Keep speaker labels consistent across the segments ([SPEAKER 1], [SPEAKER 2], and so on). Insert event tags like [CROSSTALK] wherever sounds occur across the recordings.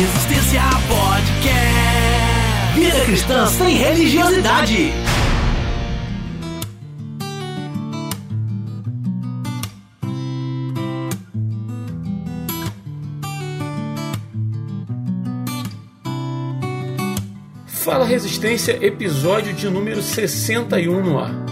[SPEAKER 1] Resistência Podcast. Vida cristã sem religiosidade.
[SPEAKER 2] Fala Resistência, episódio de número 61 no ar.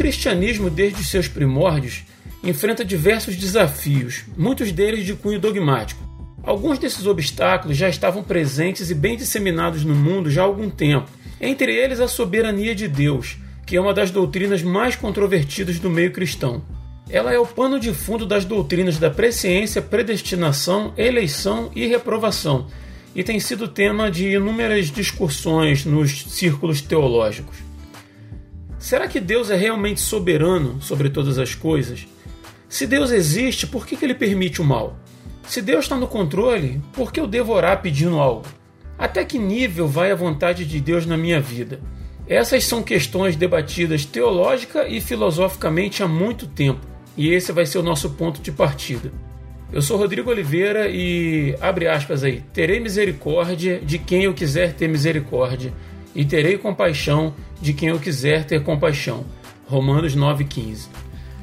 [SPEAKER 2] Cristianismo, desde seus primórdios, enfrenta diversos desafios, muitos deles de cunho dogmático. Alguns desses obstáculos já estavam presentes e bem disseminados no mundo já há algum tempo, entre eles a soberania de Deus, que é uma das doutrinas mais controvertidas do meio cristão. Ela é o pano de fundo das doutrinas da presciência, predestinação, eleição e reprovação, e tem sido tema de inúmeras discussões nos círculos teológicos. Será que Deus é realmente soberano sobre todas as coisas? Se Deus existe, por que, que ele permite o mal? Se Deus está no controle, por que eu devo orar pedindo algo? Até que nível vai a vontade de Deus na minha vida? Essas são questões debatidas teológica e filosoficamente há muito tempo, e esse vai ser o nosso ponto de partida. Eu sou Rodrigo Oliveira e abre aspas aí, terei misericórdia de quem eu quiser ter misericórdia e terei compaixão de quem eu quiser ter compaixão. Romanos 9,15.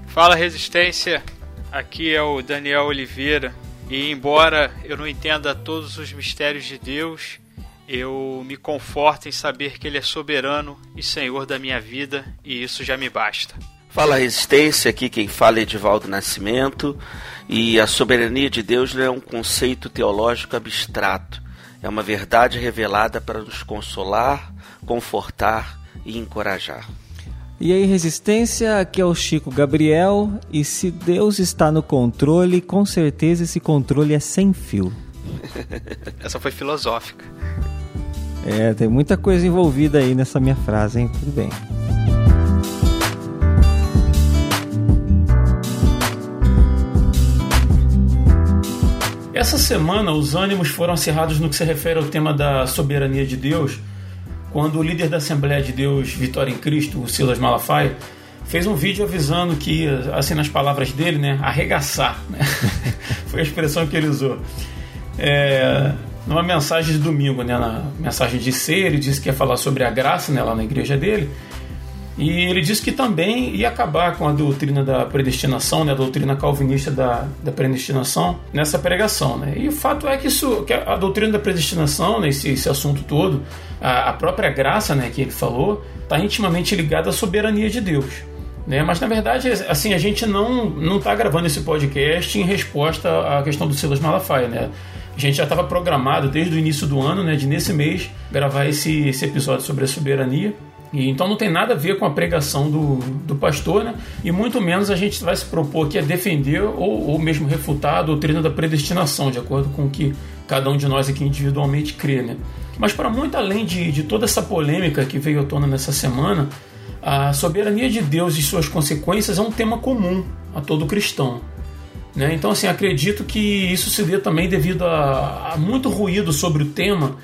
[SPEAKER 3] Fala Resistência, aqui é o Daniel Oliveira. E embora eu não entenda todos os mistérios de Deus, eu me conforto em saber que Ele é soberano e Senhor da minha vida, e isso já me basta.
[SPEAKER 4] Fala Resistência, aqui quem fala é Edivaldo Nascimento, e a soberania de Deus não é um conceito teológico abstrato, é uma verdade revelada para nos consolar, confortar e encorajar.
[SPEAKER 5] E aí, Resistência, aqui é o Chico Gabriel, e se Deus está no controle, com certeza esse controle é sem fio. [LAUGHS]
[SPEAKER 3] Essa foi filosófica.
[SPEAKER 5] É, tem muita coisa envolvida aí nessa minha frase, hein? Tudo bem.
[SPEAKER 2] Essa semana, os ânimos foram acirrados no que se refere ao tema da soberania de Deus, quando o líder da Assembleia de Deus, Vitória em Cristo, o Silas Malafaia, fez um vídeo avisando que assim nas palavras dele, né, arregaçar. Né? [LAUGHS] Foi a expressão que ele usou. É, numa mensagem de domingo, né, na mensagem de ser, ele disse que ia falar sobre a graça né, lá na igreja dele. E ele disse que também ia acabar com a doutrina da predestinação, né, a doutrina calvinista da, da predestinação, nessa pregação. Né? E o fato é que, isso, que a, doutrina da predestinação, né, esse, assunto todo, a, a própria graça né, que ele falou, está intimamente ligada à soberania de Deus. Né? Mas na verdade, assim, a gente não não está gravando esse podcast em resposta à questão do Silas Malafaia, né? A gente já estava programado desde o início do ano, né, de nesse mês gravar esse, esse episódio sobre a soberania. E, então não tem nada a ver com a pregação do, do pastor, né? E muito menos a gente vai se propor aqui a defender ou, ou mesmo refutar a doutrina da predestinação, de acordo com o que cada um de nós aqui individualmente crê, né? Mas para muito além de, de toda essa polêmica que veio à tona nessa semana, a soberania de Deus e suas consequências é um tema comum a todo cristão. Né? Então, assim, acredito que isso se dê também devido a, a muito ruído sobre o tema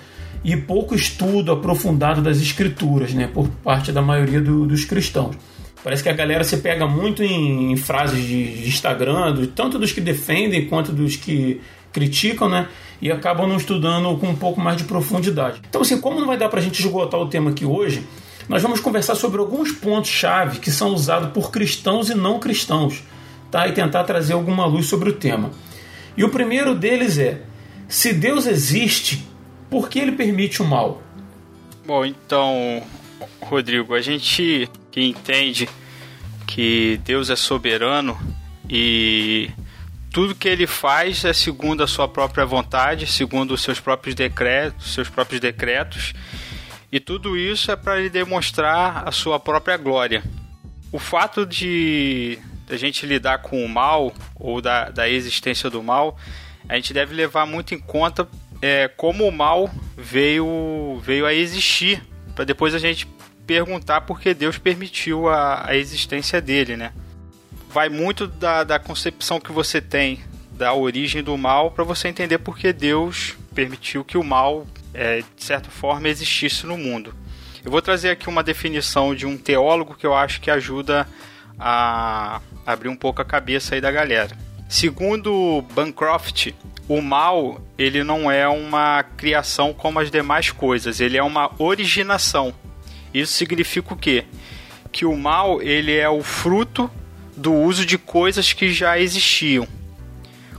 [SPEAKER 2] e pouco estudo aprofundado das escrituras, né, por parte da maioria do, dos cristãos. Parece que a galera se pega muito em, em frases de, de Instagram, do, tanto dos que defendem quanto dos que criticam, né? E acabam não estudando com um pouco mais de profundidade. Então, assim, como não vai dar para a gente esgotar o tema aqui hoje, nós vamos conversar sobre alguns pontos-chave que são usados por cristãos e não cristãos tá? e tentar trazer alguma luz sobre o tema. E o primeiro deles é: se Deus existe, por que ele permite o mal?
[SPEAKER 3] Bom, então, Rodrigo, a gente que entende que Deus é soberano e tudo que ele faz é segundo a sua própria vontade, segundo os seus próprios decretos, seus próprios decretos, e tudo isso é para ele demonstrar a sua própria glória. O fato de da gente lidar com o mal ou da, da existência do mal, a gente deve levar muito em conta é, como o mal veio, veio a existir, para depois a gente perguntar por que Deus permitiu a, a existência dele, né? Vai muito da, da concepção que você tem da origem do mal para você entender por que Deus permitiu que o mal, é, de certa forma, existisse no mundo. Eu vou trazer aqui uma definição de um teólogo que eu acho que ajuda a abrir um pouco a cabeça aí da galera. Segundo Bancroft, o mal ele não é uma criação como as demais coisas, ele é uma originação. Isso significa o quê? Que o mal ele é o fruto do uso de coisas que já existiam,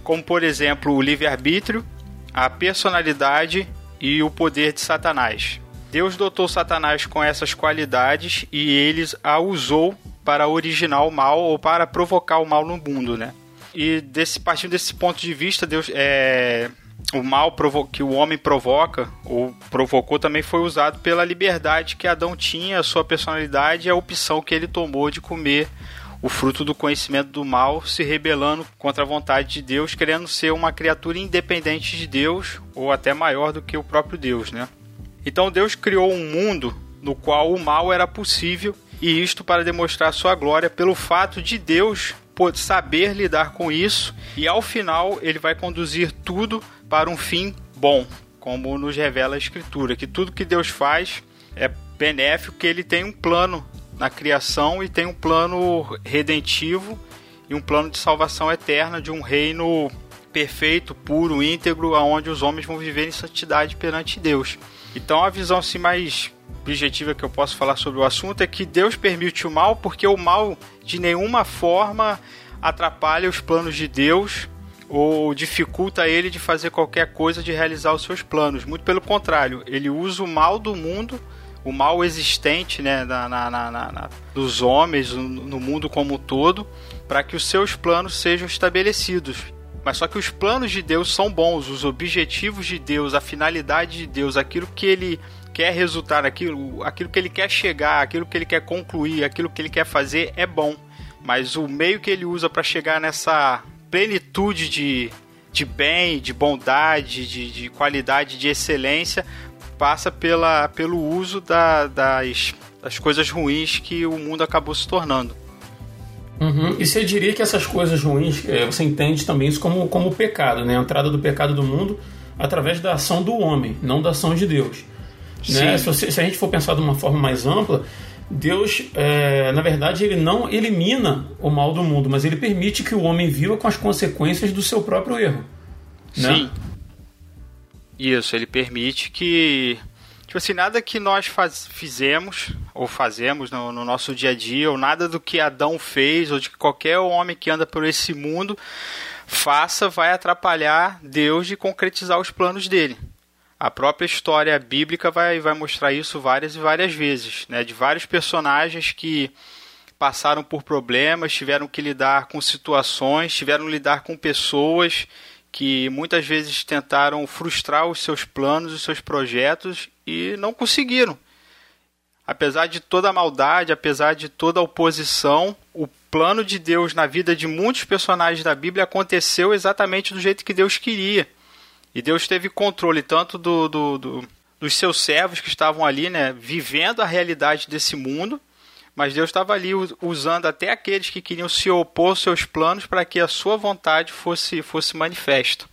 [SPEAKER 3] como por exemplo o livre-arbítrio, a personalidade e o poder de Satanás. Deus dotou Satanás com essas qualidades e ele a usou para originar o mal ou para provocar o mal no mundo, né? E desse partindo desse ponto de vista, Deus é o mal que o homem provoca ou provocou também foi usado pela liberdade que Adão tinha, a sua personalidade e a opção que ele tomou de comer o fruto do conhecimento do mal, se rebelando contra a vontade de Deus, querendo ser uma criatura independente de Deus ou até maior do que o próprio Deus, né? Então Deus criou um mundo no qual o mal era possível e isto para demonstrar sua glória pelo fato de Deus saber lidar com isso e ao final ele vai conduzir tudo para um fim bom, como nos revela a Escritura, que tudo que Deus faz é benéfico, que ele tem um plano na criação e tem um plano redentivo e um plano de salvação eterna de um reino perfeito, puro, íntegro, aonde os homens vão viver em santidade perante Deus. Então a visão assim mais objetiva que eu posso falar sobre o assunto é que Deus permite o mal porque o mal de nenhuma forma atrapalha os planos de Deus ou dificulta ele de fazer qualquer coisa de realizar os seus planos. Muito pelo contrário, ele usa o mal do mundo, o mal existente né, na, na, na, na dos homens, no mundo como um todo, para que os seus planos sejam estabelecidos. Mas só que os planos de Deus são bons, os objetivos de Deus, a finalidade de Deus, aquilo que ele quer resultar, aquilo, aquilo que ele quer chegar, aquilo que ele quer concluir, aquilo que ele quer fazer é bom. Mas o meio que ele usa para chegar nessa plenitude de, de bem, de bondade, de, de qualidade, de excelência, passa pela, pelo uso da, das, das coisas ruins que o mundo acabou se tornando.
[SPEAKER 2] Uhum. E você diria que essas coisas ruins, é, você entende também isso como, como pecado, né? A entrada do pecado do mundo através da ação do homem, não da ação de Deus. Né? Se, se, a gente for pensar de uma forma mais ampla, Deus, é, na verdade, ele não elimina o mal do mundo, mas ele permite que o homem viva com as consequências do seu próprio erro. Né? Sim.
[SPEAKER 3] Isso, ele permite que. Tipo assim, nada que nós faz, fizemos ou fazemos no, no, nosso dia a dia, ou nada do que Adão fez, ou de que qualquer homem que anda por esse mundo faça, vai atrapalhar Deus de concretizar os planos dele. A própria história bíblica vai, vai mostrar isso várias e várias vezes, né? De vários personagens que passaram por problemas, tiveram que lidar com situações, tiveram que lidar com pessoas que muitas vezes tentaram frustrar os seus planos, os seus projetos e não conseguiram. Apesar de toda a maldade, apesar de toda a oposição, o plano de Deus na vida de muitos personagens da Bíblia aconteceu exatamente do jeito que Deus queria. E Deus teve controle tanto do, do, do, dos seus servos que estavam ali, né, vivendo a realidade desse mundo, mas Deus estava ali usando até aqueles que queriam se opor aos seus planos para que a sua vontade fosse, fosse manifesta.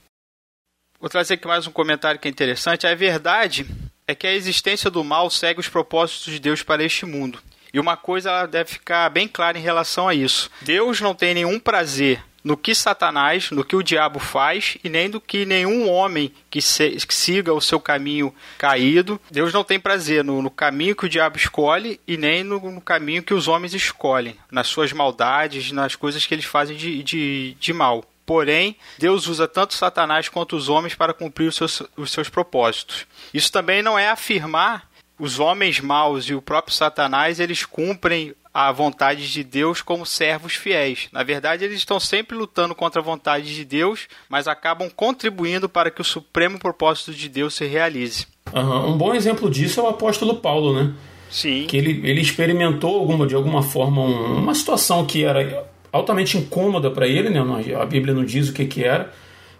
[SPEAKER 3] Vou trazer aqui mais um comentário que é interessante. A verdade é que a existência do mal segue os propósitos de Deus para este mundo. E uma coisa deve ficar bem clara em relação a isso: Deus não tem nenhum prazer no que Satanás, no que o diabo faz, e nem do que nenhum homem que, se, que siga o seu caminho caído. Deus não tem prazer no, no caminho que o diabo escolhe e nem no, no, caminho que os homens escolhem, nas suas maldades, nas coisas que eles fazem de, de, de mal. Porém, Deus usa tanto Satanás quanto os homens para cumprir os seus, os seus propósitos. Isso também não é afirmar os homens maus e o próprio Satanás eles cumprem a vontade de Deus como servos fiéis. Na verdade, eles estão sempre lutando contra a vontade de Deus, mas acabam contribuindo para que o supremo propósito de Deus se realize.
[SPEAKER 2] Uhum. Um bom exemplo disso é o apóstolo Paulo, né?
[SPEAKER 3] Sim.
[SPEAKER 2] Que ele, ele experimentou alguma, de alguma forma um, uma situação que era altamente incômoda para ele, né? A Bíblia não diz o que, que era,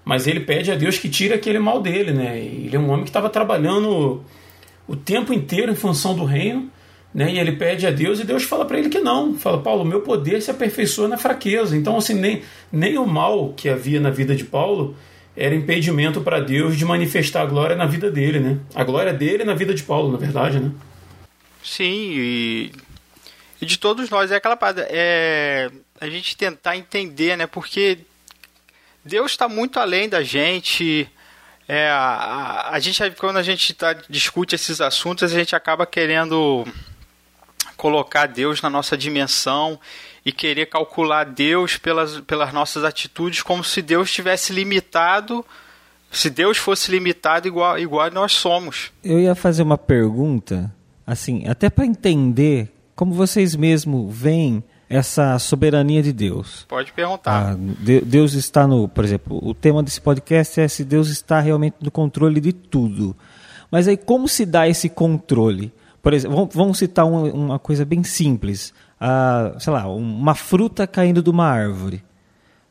[SPEAKER 2] mas ele pede a Deus que tire aquele mal dele, né? Ele é um homem que estava trabalhando o tempo inteiro em função do reino né? E ele pede a Deus e Deus fala para ele que não. Fala, Paulo, meu poder se aperfeiçoa na fraqueza. Então, assim, nem, nem o mal que havia na vida de Paulo era impedimento para Deus de manifestar a glória na vida dele, né? A glória dele na vida de Paulo, na verdade, né?
[SPEAKER 3] Sim, e, e de todos nós é aquela parada, é a gente tentar entender, né? Porque Deus está muito além da gente. É, a, a, a gente quando a gente tá, discute esses assuntos, a gente acaba querendo colocar Deus na nossa dimensão e querer calcular Deus pelas, pelas nossas atitudes como se Deus estivesse limitado, se Deus fosse limitado igual, igual nós somos.
[SPEAKER 5] Eu ia fazer uma pergunta, assim, até para entender como vocês mesmos veem essa soberania de Deus.
[SPEAKER 3] Pode perguntar.
[SPEAKER 5] Ah, Deus está no, por exemplo, o tema desse podcast é se Deus está realmente no controle de tudo. Mas aí como se dá esse controle? Por exemplo, vamos citar uma coisa bem simples ah, sei lá, uma fruta caindo de uma árvore,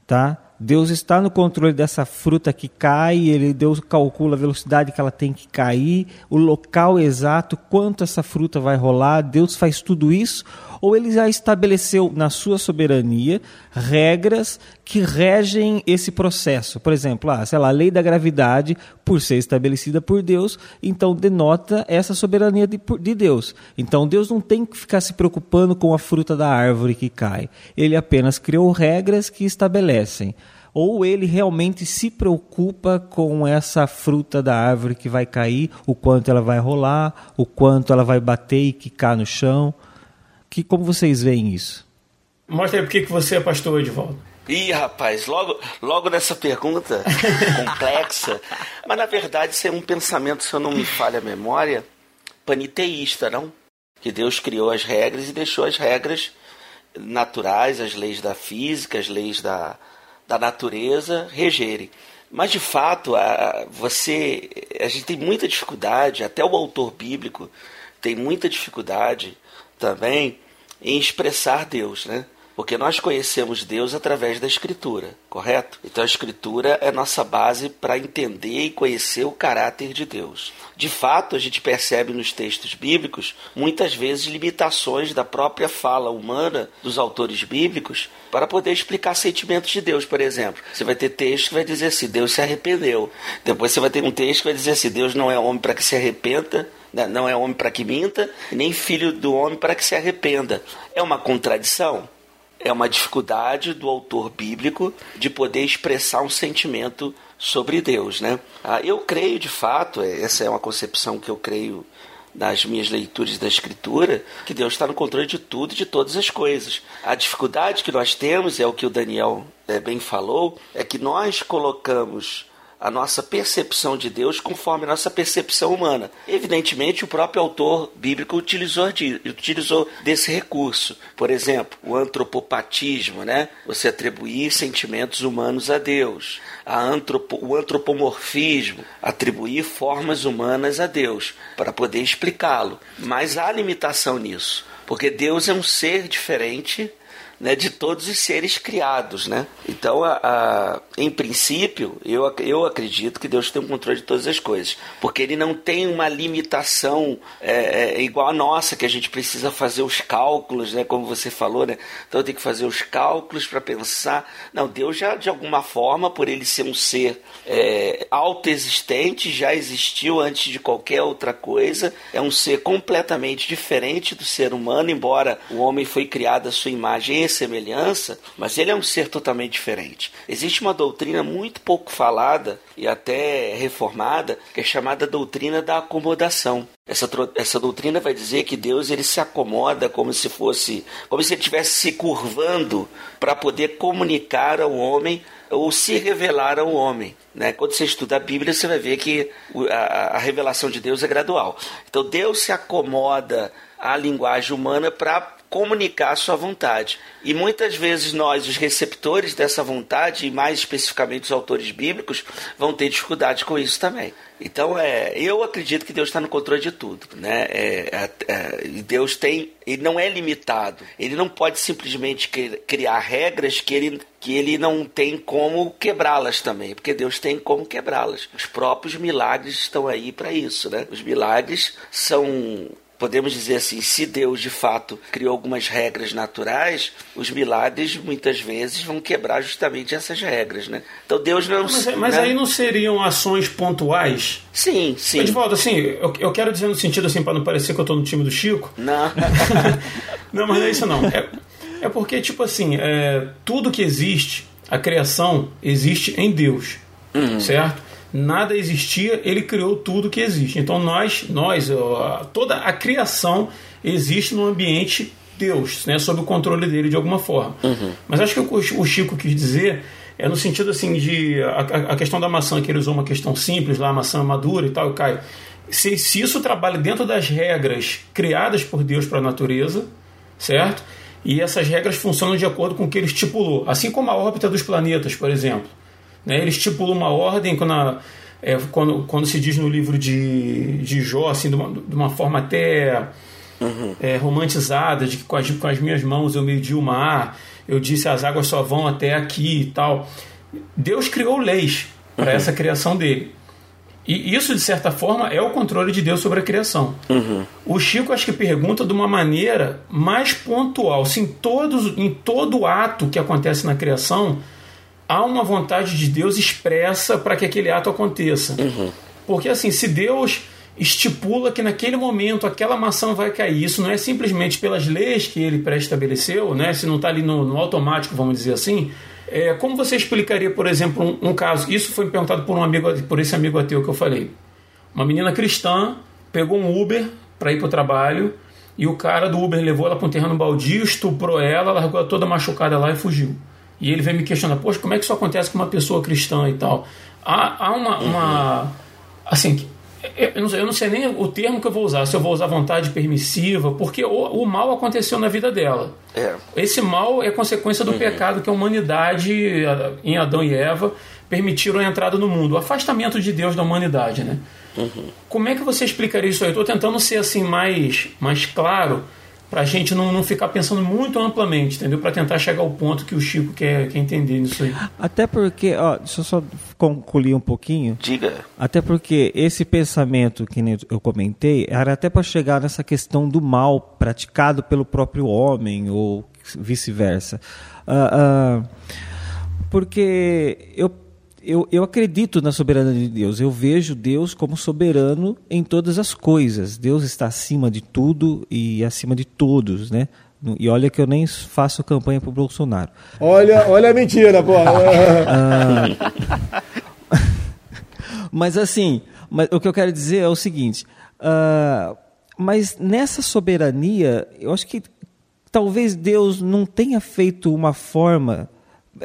[SPEAKER 5] tá? Deus está no controle dessa fruta que cai, ele Deus calcula a velocidade que ela tem que cair, o local exato, quanto essa fruta vai rolar, Deus faz tudo isso, ou ele já estabeleceu na sua soberania regras que regem esse processo. Por exemplo, ah, sei lá, a lei da gravidade, por ser estabelecida por Deus, então denota essa soberania de, de Deus. Então Deus não tem que ficar se preocupando com a fruta da árvore que cai. Ele apenas criou regras que estabelecem ou ele realmente se preocupa com essa fruta da árvore que vai cair, o quanto ela vai rolar, o quanto ela vai bater e quicar no chão. Que, como vocês veem isso?
[SPEAKER 2] Mostra aí por que você é pastor, Edvaldo.
[SPEAKER 4] Ih, rapaz, logo, logo nessa pergunta [LAUGHS] complexa. Mas na verdade isso é um pensamento, se eu não me falha a memória, paniteísta, não? Que Deus criou as regras e deixou as regras naturais, as leis da física, as leis da, da natureza regerem. Mas de fato, a, você, a gente tem muita dificuldade, até o autor bíblico tem muita dificuldade também em expressar Deus, né? Porque nós conhecemos Deus através da Escritura, correto? Então a Escritura é nossa base para entender e conhecer o caráter de Deus. De fato, a gente percebe nos textos bíblicos muitas vezes limitações da própria fala humana dos autores bíblicos para poder explicar sentimentos de Deus, por exemplo. Você vai ter texto que vai dizer assim: Deus se arrependeu. Depois você vai ter um texto que vai dizer assim: Deus não é homem para que se arrependa? Não é homem para que minta, nem filho do homem para que se arrependa. É uma contradição? É uma dificuldade do autor bíblico de poder expressar um sentimento sobre Deus, né? Ah, eu creio de fato, é, essa é uma concepção que eu creio nas minhas leituras da Escritura, que Deus está no controle de tudo e de todas as coisas. A dificuldade que nós temos, é o que o Daniel é, bem falou, é que nós colocamos a nossa percepção de Deus conforme a nossa percepção humana. Evidentemente, o próprio autor bíblico utilizou, de, utilizou desse recurso. Por exemplo, o antropopatismo, né? Você atribuir sentimentos humanos a Deus. A antropo, o antropomorfismo, atribuir formas humanas a Deus, para poder explicá-lo. Mas há limitação nisso, porque Deus é um ser diferente né, de todos os seres criados, né? Então, a, a, em princípio, eu, eu acredito que Deus tem o controle de todas as coisas, porque Ele não tem uma limitação é, é, igual a nossa, que a gente precisa fazer os cálculos, né? Como você falou, né? Então, tem que fazer os cálculos para pensar. Não, Deus já de alguma forma, por Ele ser um ser é, autoexistente, já existiu antes de qualquer outra coisa. É um ser completamente diferente do ser humano, embora o homem foi criado à sua imagem semelhança, mas ele é um ser totalmente diferente. Existe uma doutrina muito pouco falada e até reformada, que é chamada doutrina da acomodação. Essa, essa doutrina vai dizer que Deus ele se acomoda como se fosse, como se ele estivesse se curvando para poder comunicar ao homem ou se revelar ao homem. Né? Quando você estuda a Bíblia, você vai ver que a, a revelação de Deus é gradual. Então Deus se acomoda à linguagem humana para comunicar a sua vontade. E muitas vezes nós, os receptores dessa vontade, e mais especificamente os autores bíblicos, vão ter dificuldade com isso também. Então, é, eu acredito que Deus está no controle de tudo, né? É, é, é Deus tem, ele não é limitado. Ele não pode simplesmente criar regras que ele, que ele não tem como quebrá-las também, porque Deus tem como quebrá-las. Os próprios milagres estão aí para isso, né? Os milagres são podemos dizer assim, se Deus de fato criou algumas regras naturais, os milagres muitas vezes vão quebrar justamente essas regras, né? Então Deus não.
[SPEAKER 2] Mas, mas
[SPEAKER 4] né?
[SPEAKER 2] aí não seriam ações pontuais?
[SPEAKER 4] Sim, sim.
[SPEAKER 2] Edvaldo, assim, eu, eu quero dizer no sentido assim, para não parecer que eu estou no time do Chico.
[SPEAKER 4] Não. [LAUGHS]
[SPEAKER 2] não, mas não é isso não. É, é porque, tipo assim, é, tudo que existe, a criação, existe em Deus.
[SPEAKER 4] Uhum.
[SPEAKER 2] Certo? Nada existia, ele criou tudo que existe. Então nós, nós, toda a criação existe no ambiente Deus, né, sob o controle dele de alguma forma.
[SPEAKER 4] Uhum.
[SPEAKER 2] Mas acho que o, Chico quis dizer é no sentido assim de a, a, questão da maçã que ele usou uma questão simples lá, a maçã madura e tal, e cai. Se, se isso trabalha dentro das regras criadas por Deus para a natureza, certo? E essas regras funcionam de acordo com o que ele estipulou, assim como a órbita dos planetas, por exemplo. Né? Ele estipula uma ordem quando, a, é, quando, quando, se diz no livro de, de Jó, assim, de uma, de uma forma até uhum. é, romantizada, de que com as, com as minhas mãos eu medi o mar, eu disse as águas só vão até aqui e tal. Deus criou leis para uhum. essa criação dele. E isso, de certa forma, é o controle de Deus sobre a criação.
[SPEAKER 4] Uhum.
[SPEAKER 2] O Chico acho que pergunta de uma maneira mais pontual. Se em, todos, em todo ato que acontece na criação, há uma vontade de Deus expressa para que aquele ato aconteça.
[SPEAKER 4] Uhum.
[SPEAKER 2] Porque assim, se Deus estipula que naquele momento aquela maçã vai cair, isso não é simplesmente pelas leis que ele pré-estabeleceu, né? se não está ali no, no, automático, vamos dizer assim. É, como você explicaria, por exemplo, um, um, caso? Isso foi perguntado por um amigo, por esse amigo ateu que eu falei. Uma menina cristã pegou um Uber para ir para o trabalho e o cara do Uber levou ela para um terreno baldio, estuprou ela, largou ela toda machucada lá e fugiu. E ele vem me questionar, poxa, como é que isso acontece com uma pessoa cristã e tal? Há, há uma, uma. Assim, eu não, sei, eu não, sei, nem o termo que eu vou usar, se eu vou usar vontade permissiva, porque o, o mal aconteceu na vida dela.
[SPEAKER 4] É.
[SPEAKER 2] Esse mal é consequência do uhum. pecado que a humanidade, em Adão e Eva, permitiram a entrada no mundo. O afastamento de Deus da humanidade, né?
[SPEAKER 4] Uhum.
[SPEAKER 2] Como é que você explicaria isso aí? Eu estou tentando ser assim mais, mais claro para a gente não, não ficar pensando muito amplamente, entendeu? Para tentar chegar ao ponto que o Chico quer, quer entender nisso aí.
[SPEAKER 5] Até porque, ó, deixa eu só concluir um pouquinho.
[SPEAKER 4] Diga.
[SPEAKER 5] Até porque esse pensamento que eu comentei era até para chegar nessa questão do mal praticado pelo próprio homem ou vice-versa. Uh, uh, porque eu eu, eu acredito na soberania de Deus. Eu vejo Deus como soberano em todas as coisas. Deus está acima de tudo e acima de todos, né? E olha que eu nem faço campanha para o Bolsonaro.
[SPEAKER 6] Olha, olha a mentira, pô. [LAUGHS]
[SPEAKER 5] ah, [LAUGHS] mas assim, mas, o que eu quero dizer é o seguinte: uh, mas nessa soberania, eu acho que talvez Deus não tenha feito uma forma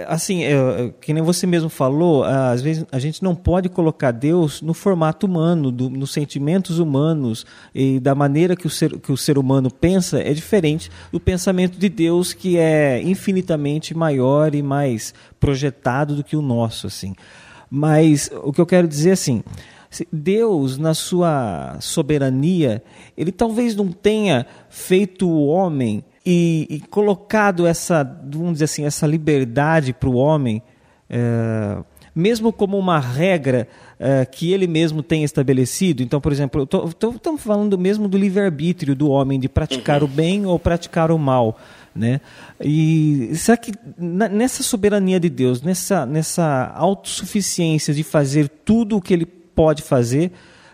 [SPEAKER 5] assim, é, é, que nem você mesmo falou, às vezes a gente não pode colocar Deus no formato humano, do, nos sentimentos humanos e da maneira que o, ser, que o ser humano pensa é diferente do pensamento de Deus que é infinitamente maior e mais projetado do que o nosso, assim. Mas o que eu quero dizer assim, Deus, na sua soberania, ele talvez não tenha feito o homem e, e colocado essa, vamos dizer assim, essa liberdade para o homem, é, mesmo como uma regra é, que ele mesmo tem estabelecido. Então, por exemplo, estamos falando mesmo do livre-arbítrio do homem de praticar uhum. o bem ou praticar o mal. Né? E será que nessa soberania de Deus, nessa, nessa autossuficiência de fazer tudo o que ele pode fazer,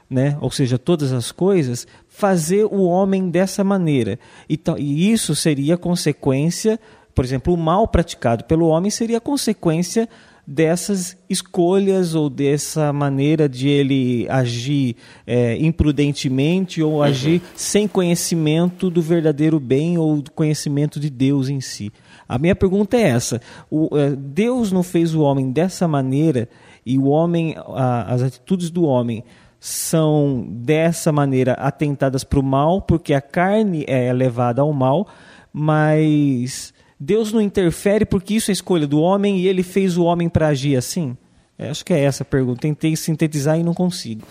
[SPEAKER 5] né? ou seja, todas as coisas, fazer o homem dessa maneira. Então, e isso seria consequência, por exemplo, o mal praticado pelo homem seria consequência dessas escolhas ou dessa maneira de ele agir é, imprudentemente ou uhum. agir sem conhecimento do verdadeiro bem ou do conhecimento de Deus em si. A minha pergunta é essa: o, é, Deus não fez o homem dessa maneira e o homem, a, as atitudes do homem são dessa maneira atentadas para o mal, porque a carne é levada ao mal, mas Deus não interfere porque isso é escolha do homem e ele fez o homem para agir assim? É, acho que é essa a pergunta. Tentei sintetizar e não consigo.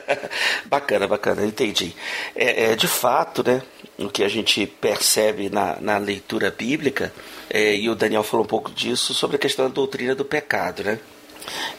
[SPEAKER 5] [LAUGHS]
[SPEAKER 4] bacana, bacana, entendi. É, é, de fato, né, o que a gente percebe na, na leitura bíblica, é, e o Daniel falou um pouco disso, sobre a questão da doutrina do pecado, né?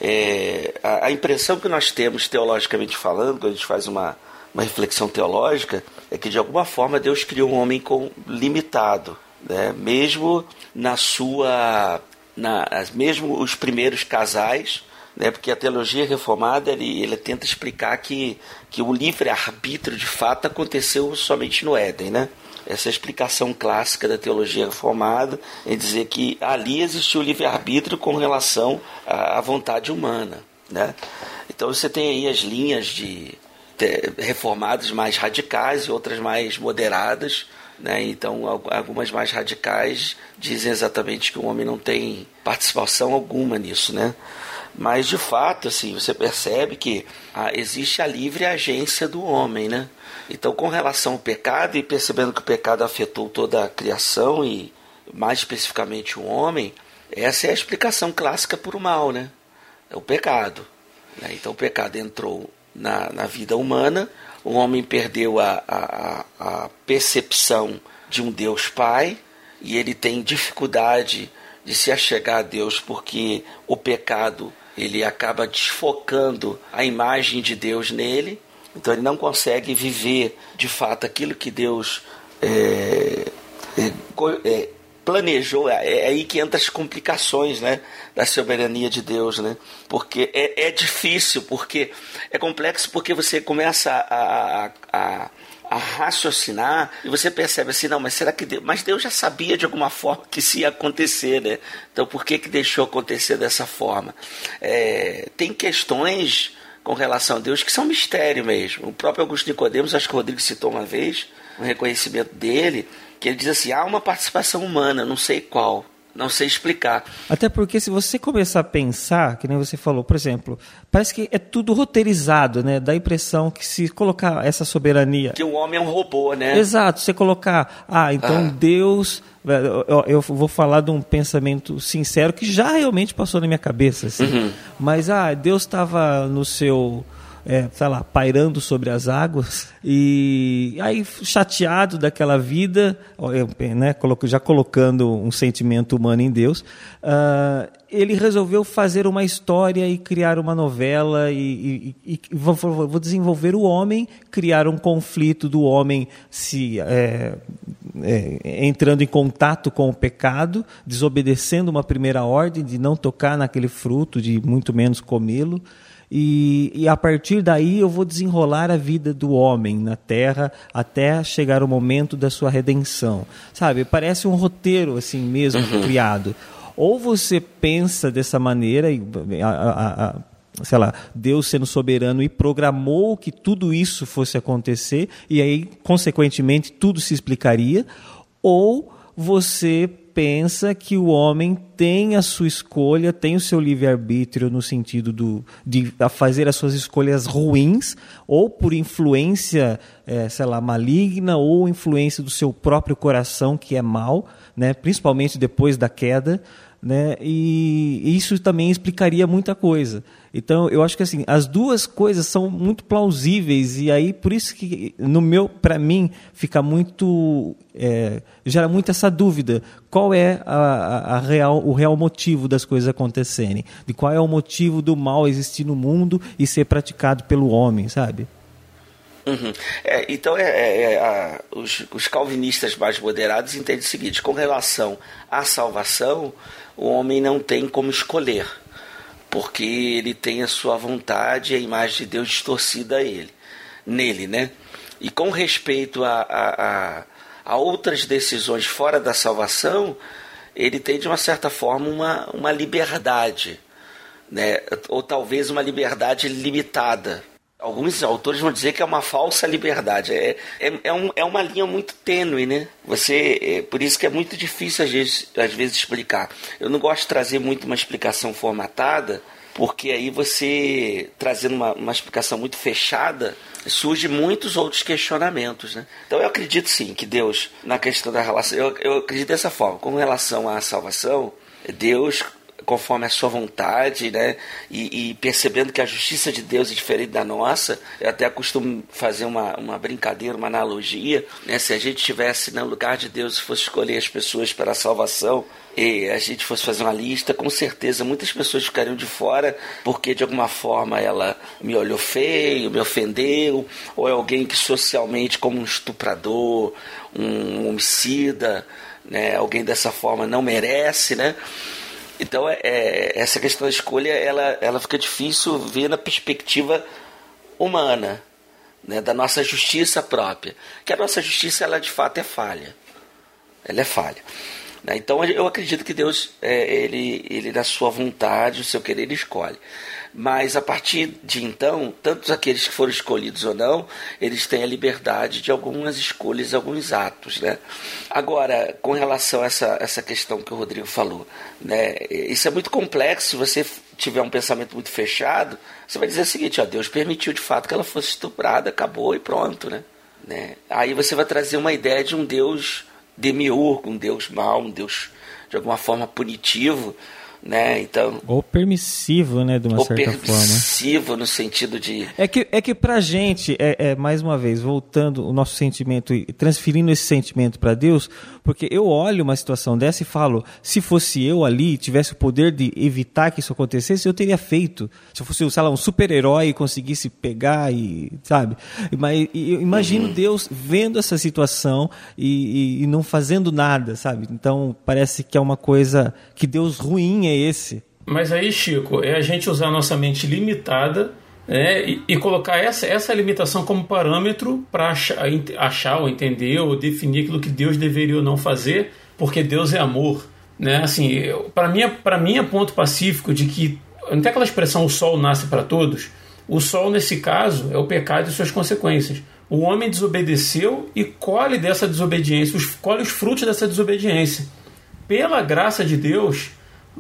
[SPEAKER 4] É, a, a, impressão que nós temos, teologicamente falando, quando a gente faz uma, uma reflexão teológica, é que de alguma forma Deus criou um homem com limitado, né? mesmo na sua, na, mesmo os primeiros casais, né? porque a teologia reformada ele, ele tenta explicar que, que o livre arbítrio de fato aconteceu somente no Éden, né? Essa explicação clássica da teologia reformada, em dizer que ali existiu o livre-arbítrio com relação à, vontade humana. Né? Então você tem aí as linhas de, de reformadas mais radicais e outras mais moderadas. Né? Então, algumas mais radicais dizem exatamente que o homem não tem participação alguma nisso. Né? Mas, de fato, assim, você percebe que ah, existe a livre agência do homem. Né? Então, com relação ao pecado, e percebendo que o pecado afetou toda a criação e mais especificamente o homem, essa é a explicação clássica para o mal, né? É o pecado. Né? Então, o pecado entrou na, na vida humana, o homem perdeu a, a, a percepção de um Deus Pai e ele tem dificuldade de se achegar a Deus porque o pecado ele acaba desfocando a imagem de Deus nele então ele não consegue viver de fato aquilo que Deus é, é, é, planejou. É, é, aí que entra as complicações né, da soberania de Deus. Né? Porque é, é difícil, porque é complexo, porque você começa a, a, a a raciocinar e você percebe assim, não, mas será que Deus, mas Deus já sabia de alguma forma que isso ia acontecer, né? Então por que que deixou acontecer dessa forma? É, tem questões com relação a Deus que são mistério mesmo. O próprio Augusto Nicodemos, acho que o Rodrigo citou uma vez, um reconhecimento dele, que ele diz assim: há uma participação humana, não sei qual. Não sei explicar.
[SPEAKER 5] Até porque se você começar a pensar, que nem você falou, por exemplo, parece que é tudo roteirizado, né? Dá a impressão que se colocar essa soberania.
[SPEAKER 4] Que o homem é um robô, né?
[SPEAKER 5] Exato. Você colocar, ah, então ah. Deus. Eu, eu, vou falar de um pensamento sincero que já realmente passou na minha cabeça, assim. Uhum. Mas, ah, Deus estava no seu é, sei lá, pairando sobre as águas. E aí, chateado daquela vida, né, já colocando um sentimento humano em Deus, uh, ele resolveu fazer uma história e criar uma novela e, e, e vou, desenvolver o homem, criar um conflito do homem se é, é, entrando em contato com o pecado, desobedecendo uma primeira ordem de não tocar naquele fruto, de muito menos comê-lo. E, e, a partir daí eu vou desenrolar a vida do homem na terra até chegar o momento da sua redenção. Sabe? Parece um roteiro assim mesmo uhum. criado. Ou você pensa dessa maneira e a, a, a, sei lá, Deus sendo soberano e programou que tudo isso fosse acontecer e aí consequentemente tudo se explicaria, ou você pensa que o homem tem a sua escolha, tem o seu livre-arbítrio no sentido do, de fazer as suas escolhas ruins, ou por influência, é, sei lá, maligna, ou influência do seu próprio coração, que é mal, né, principalmente depois da queda, né, e isso também explicaria muita coisa. Então, eu acho que assim, as duas coisas são muito plausíveis e aí por isso que no meu, para mim, fica muito é, gera muito essa dúvida. Qual é a, a, real, o real motivo das coisas acontecerem? De qual é o motivo do mal existir no mundo e ser praticado pelo homem, sabe?
[SPEAKER 4] Uhum. É, então, é, é, é a, os, os, calvinistas mais moderados entendem o seguinte: com relação à salvação, o homem não tem como escolher porque ele tem a sua vontade e a imagem de Deus distorcida a ele, nele, né? E com respeito a, a, a, a outras decisões fora da salvação, ele tem de uma certa forma uma, uma liberdade, né? ou talvez uma liberdade limitada, Alguns autores vão dizer que é uma falsa liberdade. É, é, é, um, é uma linha muito tênue, né? Você, é, por isso que é muito difícil às vezes, às vezes explicar. Eu não gosto de trazer muito uma explicação formatada, porque aí você, trazendo uma, uma explicação muito fechada, surge muitos outros questionamentos, né? Então eu acredito sim que Deus, na questão da relação, eu, eu acredito dessa forma, com relação à salvação, Deus conforme a sua vontade, né? E, e, percebendo que a justiça de Deus é diferente da nossa, eu até costumo fazer uma, uma brincadeira, uma analogia, né? Se a gente estivesse no lugar de Deus e fosse escolher as pessoas para a salvação, e a gente fosse fazer uma lista, com certeza muitas pessoas ficariam de fora porque de alguma forma ela me olhou feio, me ofendeu, ou é alguém que socialmente, como um estuprador, um homicida, né, alguém dessa forma não merece, né? Então é, é, essa questão da escolha ela, ela fica difícil ver na perspectiva humana, né, da nossa justiça própria, que a nossa justiça ela de fato é falha, ela é falha. Né? Então eu acredito que Deus, é, ele, ele na sua vontade, o seu querer, ele escolhe. Mas a partir de então, tanto aqueles que foram escolhidos ou não, eles têm a liberdade de algumas escolhas, alguns atos. Né? Agora, com relação a essa, essa questão que o Rodrigo falou, né? isso é muito complexo. Se você tiver um pensamento muito fechado, você vai dizer o seguinte: ó, Deus permitiu de fato que ela fosse estuprada, acabou e pronto. Né? Né? Aí você vai trazer uma ideia de um Deus demiurgo, um Deus mau, um Deus de alguma forma punitivo, né? Então
[SPEAKER 5] ou permissivo, né, de uma
[SPEAKER 4] ou
[SPEAKER 5] certa forma.
[SPEAKER 4] permissivo no sentido de
[SPEAKER 5] é que é que para gente é, é, mais uma vez voltando o nosso sentimento e transferindo esse sentimento para Deus, porque eu olho uma situação dessa e falo, se fosse eu ali tivesse o poder de evitar que isso acontecesse, eu teria feito. Se eu fosse, sei lá, um super-herói e conseguisse pegar e sabe, mas eu imagino uhum. Deus vendo essa situação e, e, e não fazendo nada, sabe? Então parece que é uma coisa que Deus ruim é esse?
[SPEAKER 2] Mas aí, Chico, é a gente usar a nossa mente limitada né, e, e, colocar essa, essa limitação como parâmetro para achar, achar, ou entender ou definir aquilo que Deus deveria ou não fazer, porque Deus é amor. Né? Assim, para mim, para mim é ponto pacífico de que não tem aquela expressão o sol nasce para todos. O sol nesse caso é o pecado e suas consequências. O homem desobedeceu e colhe dessa desobediência, colhe os frutos dessa desobediência. Pela graça de Deus,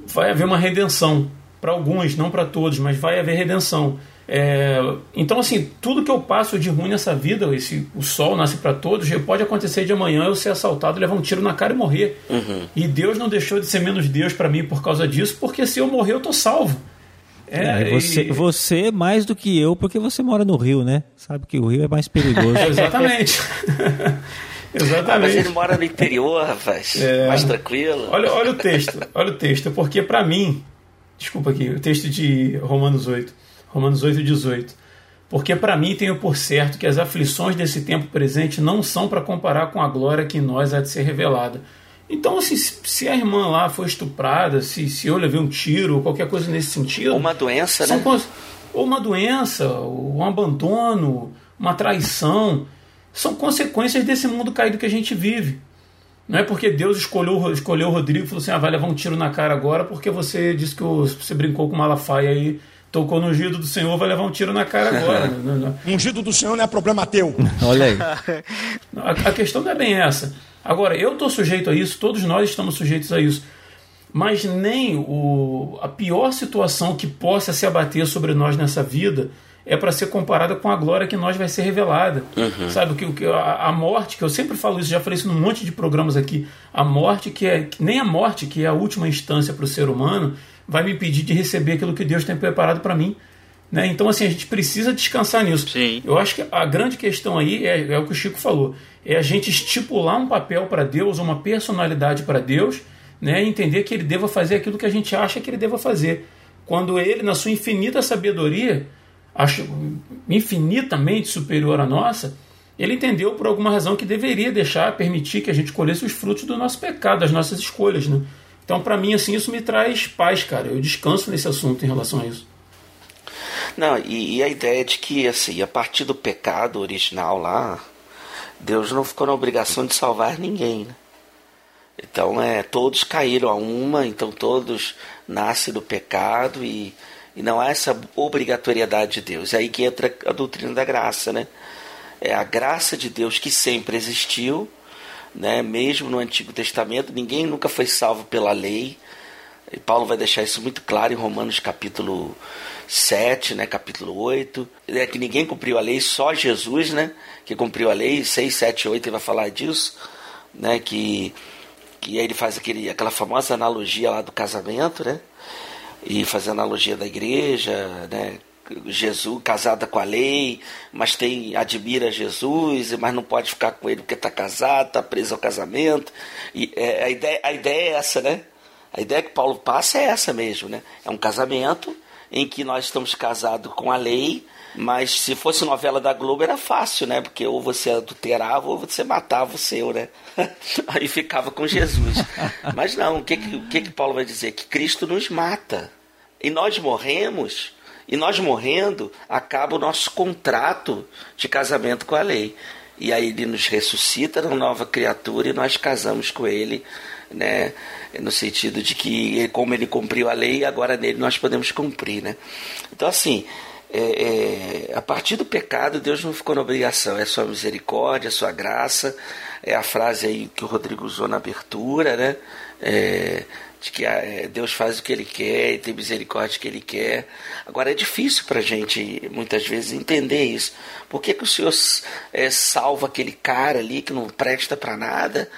[SPEAKER 2] vai haver uma redenção. Para alguns, não para todos, mas vai haver redenção. É, então, assim, tudo que eu passo de ruim nessa vida, esse, o sol nasce para todos, pode acontecer de amanhã eu ser assaltado, levar um tiro na cara e morrer.
[SPEAKER 4] Uhum.
[SPEAKER 2] E Deus não deixou de ser menos Deus para mim por causa disso, porque se eu morrer, eu tô salvo.
[SPEAKER 5] É, é, você, e... você mais do que eu, porque você mora no Rio, né? Sabe que o Rio é mais perigoso. [LAUGHS]
[SPEAKER 2] Exatamente. [LAUGHS] Exatamente. Ah,
[SPEAKER 4] mas ele mora no interior, rapaz. É. Mais tranquilo.
[SPEAKER 2] Olha, olha o texto. Olha o texto. Porque para mim, desculpa aqui, o texto de Romanos 8. Romanos 8, 18. Porque para mim tenho por certo que as aflições desse tempo presente não são para comparar com a glória que em nós há de ser revelada. Então, assim, se a irmã lá foi estuprada, se, se eu levei um tiro, ou qualquer coisa nesse sentido.
[SPEAKER 4] Ou uma doença, né?
[SPEAKER 2] Ou uma doença, ou um abandono, uma traição são consequências desse mundo caído que a gente vive. Não é porque Deus escolheu, escolheu o Rodrigo e falou assim: ah, vai levar um tiro na cara agora porque você disse que você brincou com Malafaia aí, tocou no ungido do Senhor, vai levar um tiro na cara agora. [LAUGHS]
[SPEAKER 6] Ungido do Senhor não é problema teu. [LAUGHS]
[SPEAKER 5] Olha aí.
[SPEAKER 2] A, a questão não é bem essa. Agora, eu estou sujeito a isso, todos nós estamos sujeitos a isso. Mas nem o, a pior situação que possa se abater sobre nós nessa vida é para ser comparada com a glória que nós vai ser revelada. Uhum. Sabe, o que, a, a, morte, que eu sempre falo isso, já falei isso num monte de programas aqui, a morte que é, nem a morte, que é a última instância para o ser humano, vai me impedir de receber aquilo que Deus tem preparado para mim. Né? Então, assim, a gente precisa descansar nisso.
[SPEAKER 3] Sim.
[SPEAKER 2] Eu acho que a grande questão aí é, é o que o Chico falou: é a gente estipular um papel para Deus, uma personalidade para Deus, né? e entender que ele deva fazer aquilo que a gente acha que ele deva fazer. Quando ele, na sua infinita sabedoria, acho infinitamente superior à nossa, ele entendeu por alguma razão que deveria deixar, permitir que a gente colhesse os frutos do nosso pecado, das nossas escolhas, né? Então, para mim, assim, isso me traz paz, cara. Eu descanso nesse assunto em relação a isso.
[SPEAKER 4] Não, e, e a ideia de que, assim, a partir do pecado original lá, Deus não ficou na obrigação de salvar ninguém, né? Então, é, todos caíram a uma, então todos nascem do pecado e e não há essa obrigatoriedade de Deus. É aí que entra a doutrina da graça, né? É a graça de Deus que sempre existiu, né? Mesmo no Antigo Testamento, ninguém nunca foi salvo pela lei. E Paulo vai deixar isso muito claro em Romanos capítulo 7, né, capítulo 8, é que ninguém cumpriu a lei, só Jesus, né, que cumpriu a lei, 6, 7, 8 ele vai falar disso, né, que, que aí ele faz aquele, aquela famosa analogia lá do casamento, né, e fazer analogia da igreja, né? Jesus casada com a lei, mas tem admira Jesus, mas não pode ficar com ele porque está casado, está preso ao casamento. E é, a, ideia, a ideia é essa, né? A ideia que Paulo passa é essa mesmo, né? É um casamento em que nós estamos casados com a lei, mas se fosse novela da Globo era fácil, né? Porque ou você adulterava ou você matava o seu, né? [LAUGHS] Aí ficava com Jesus. Mas não, o que, o que, que Paulo vai dizer? Que Cristo nos mata. E nós morremos e nós morrendo, acaba o nosso contrato de casamento com a lei. E aí ele nos ressuscita uma nova criatura e nós casamos com ele, né? No sentido de que, como ele cumpriu a lei, agora nele nós podemos cumprir, né? Então, assim, é, é, a partir do pecado, Deus não ficou na obrigação, é sua misericórdia, é sua graça, é a frase aí que o Rodrigo usou na abertura, né? É, de que é, Deus faz o que Ele quer e tem misericórdia que Ele quer. Agora é difícil para a gente muitas vezes entender isso. Por que, que o Senhor é, salva aquele cara ali que não presta para nada,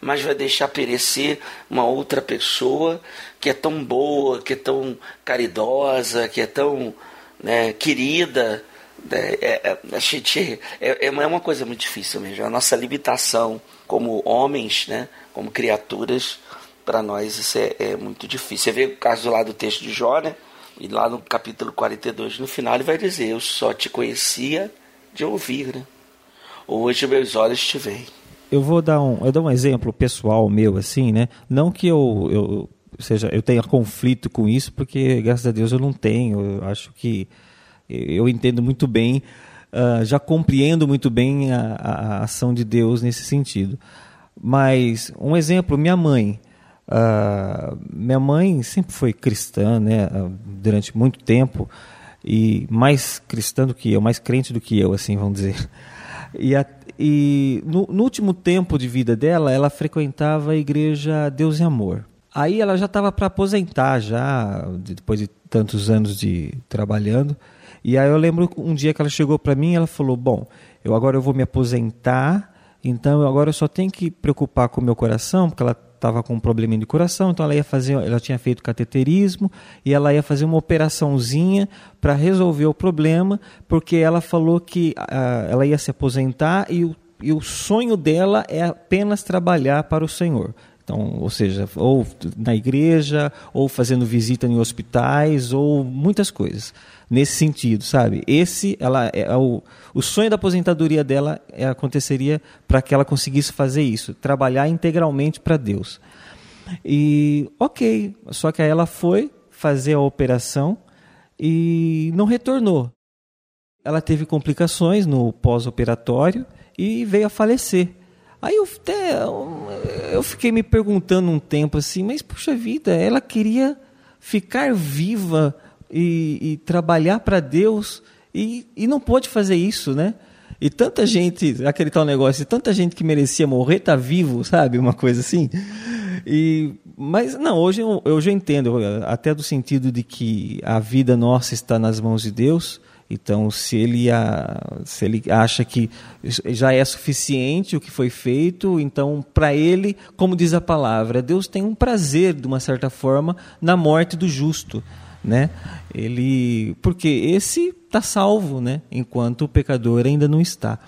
[SPEAKER 4] mas vai deixar perecer uma outra pessoa que é tão boa, que é tão caridosa, que é tão né, querida? Né? É, é, a gente, é, é uma coisa muito difícil mesmo. A nossa limitação como homens, né, como criaturas para nós isso é, é, muito difícil. Você vê o caso lá do texto de Jó, né? E lá no capítulo 42, no final, ele vai dizer: Eu só te conhecia de ouvir, né? Hoje meus olhos te veem.
[SPEAKER 5] Eu vou dar um, eu dou um exemplo pessoal meu, assim, né? Não que eu, eu seja, eu tenha conflito com isso, porque graças a Deus eu não tenho. Eu acho que eu entendo muito bem, uh, já compreendo muito bem a, a ação de Deus nesse sentido. Mas um exemplo, minha mãe. Uh, minha mãe sempre foi cristã, né, durante muito tempo e mais cristã do que eu, mais crente do que eu, assim, vamos dizer. E, a, e no, no, último tempo de vida dela, ela frequentava a igreja Deus e Amor. Aí ela já estava para aposentar, já depois de tantos anos de trabalhando. E aí eu lembro um dia que ela chegou para mim, ela falou: "Bom, eu agora eu vou me aposentar, então agora eu só tenho que preocupar com o meu coração, porque ela estava com um problema de coração, então ela ia fazer, ela tinha feito cateterismo e ela ia fazer uma operaçãozinha para resolver o problema, porque ela falou que uh, ela ia se aposentar e o, e o sonho dela é apenas trabalhar para o Senhor. Então, ou seja, ou na igreja, ou fazendo visita em hospitais, ou muitas coisas nesse sentido, sabe? Esse, ela é, é o, o sonho da aposentadoria dela é, aconteceria para que ela conseguisse fazer isso, trabalhar integralmente para Deus. E ok, só que aí ela foi fazer a operação e não retornou. Ela teve complicações no pós-operatório e veio a falecer. Aí eu até eu fiquei me perguntando um tempo assim, mas puxa vida, ela queria ficar viva e, e trabalhar para Deus e, e não pôde fazer isso, né? E tanta gente, aquele tal negócio, tanta gente que merecia morrer tá vivo, sabe? Uma coisa assim. E, mas não, hoje eu, hoje eu entendo, até do sentido de que a vida nossa está nas mãos de Deus então, se ele, se ele acha que já é suficiente o que foi feito, então, para ele, como diz a palavra, Deus tem um prazer, de uma certa forma, na morte do justo. Né? Ele, porque esse está salvo, né? enquanto o pecador ainda não está.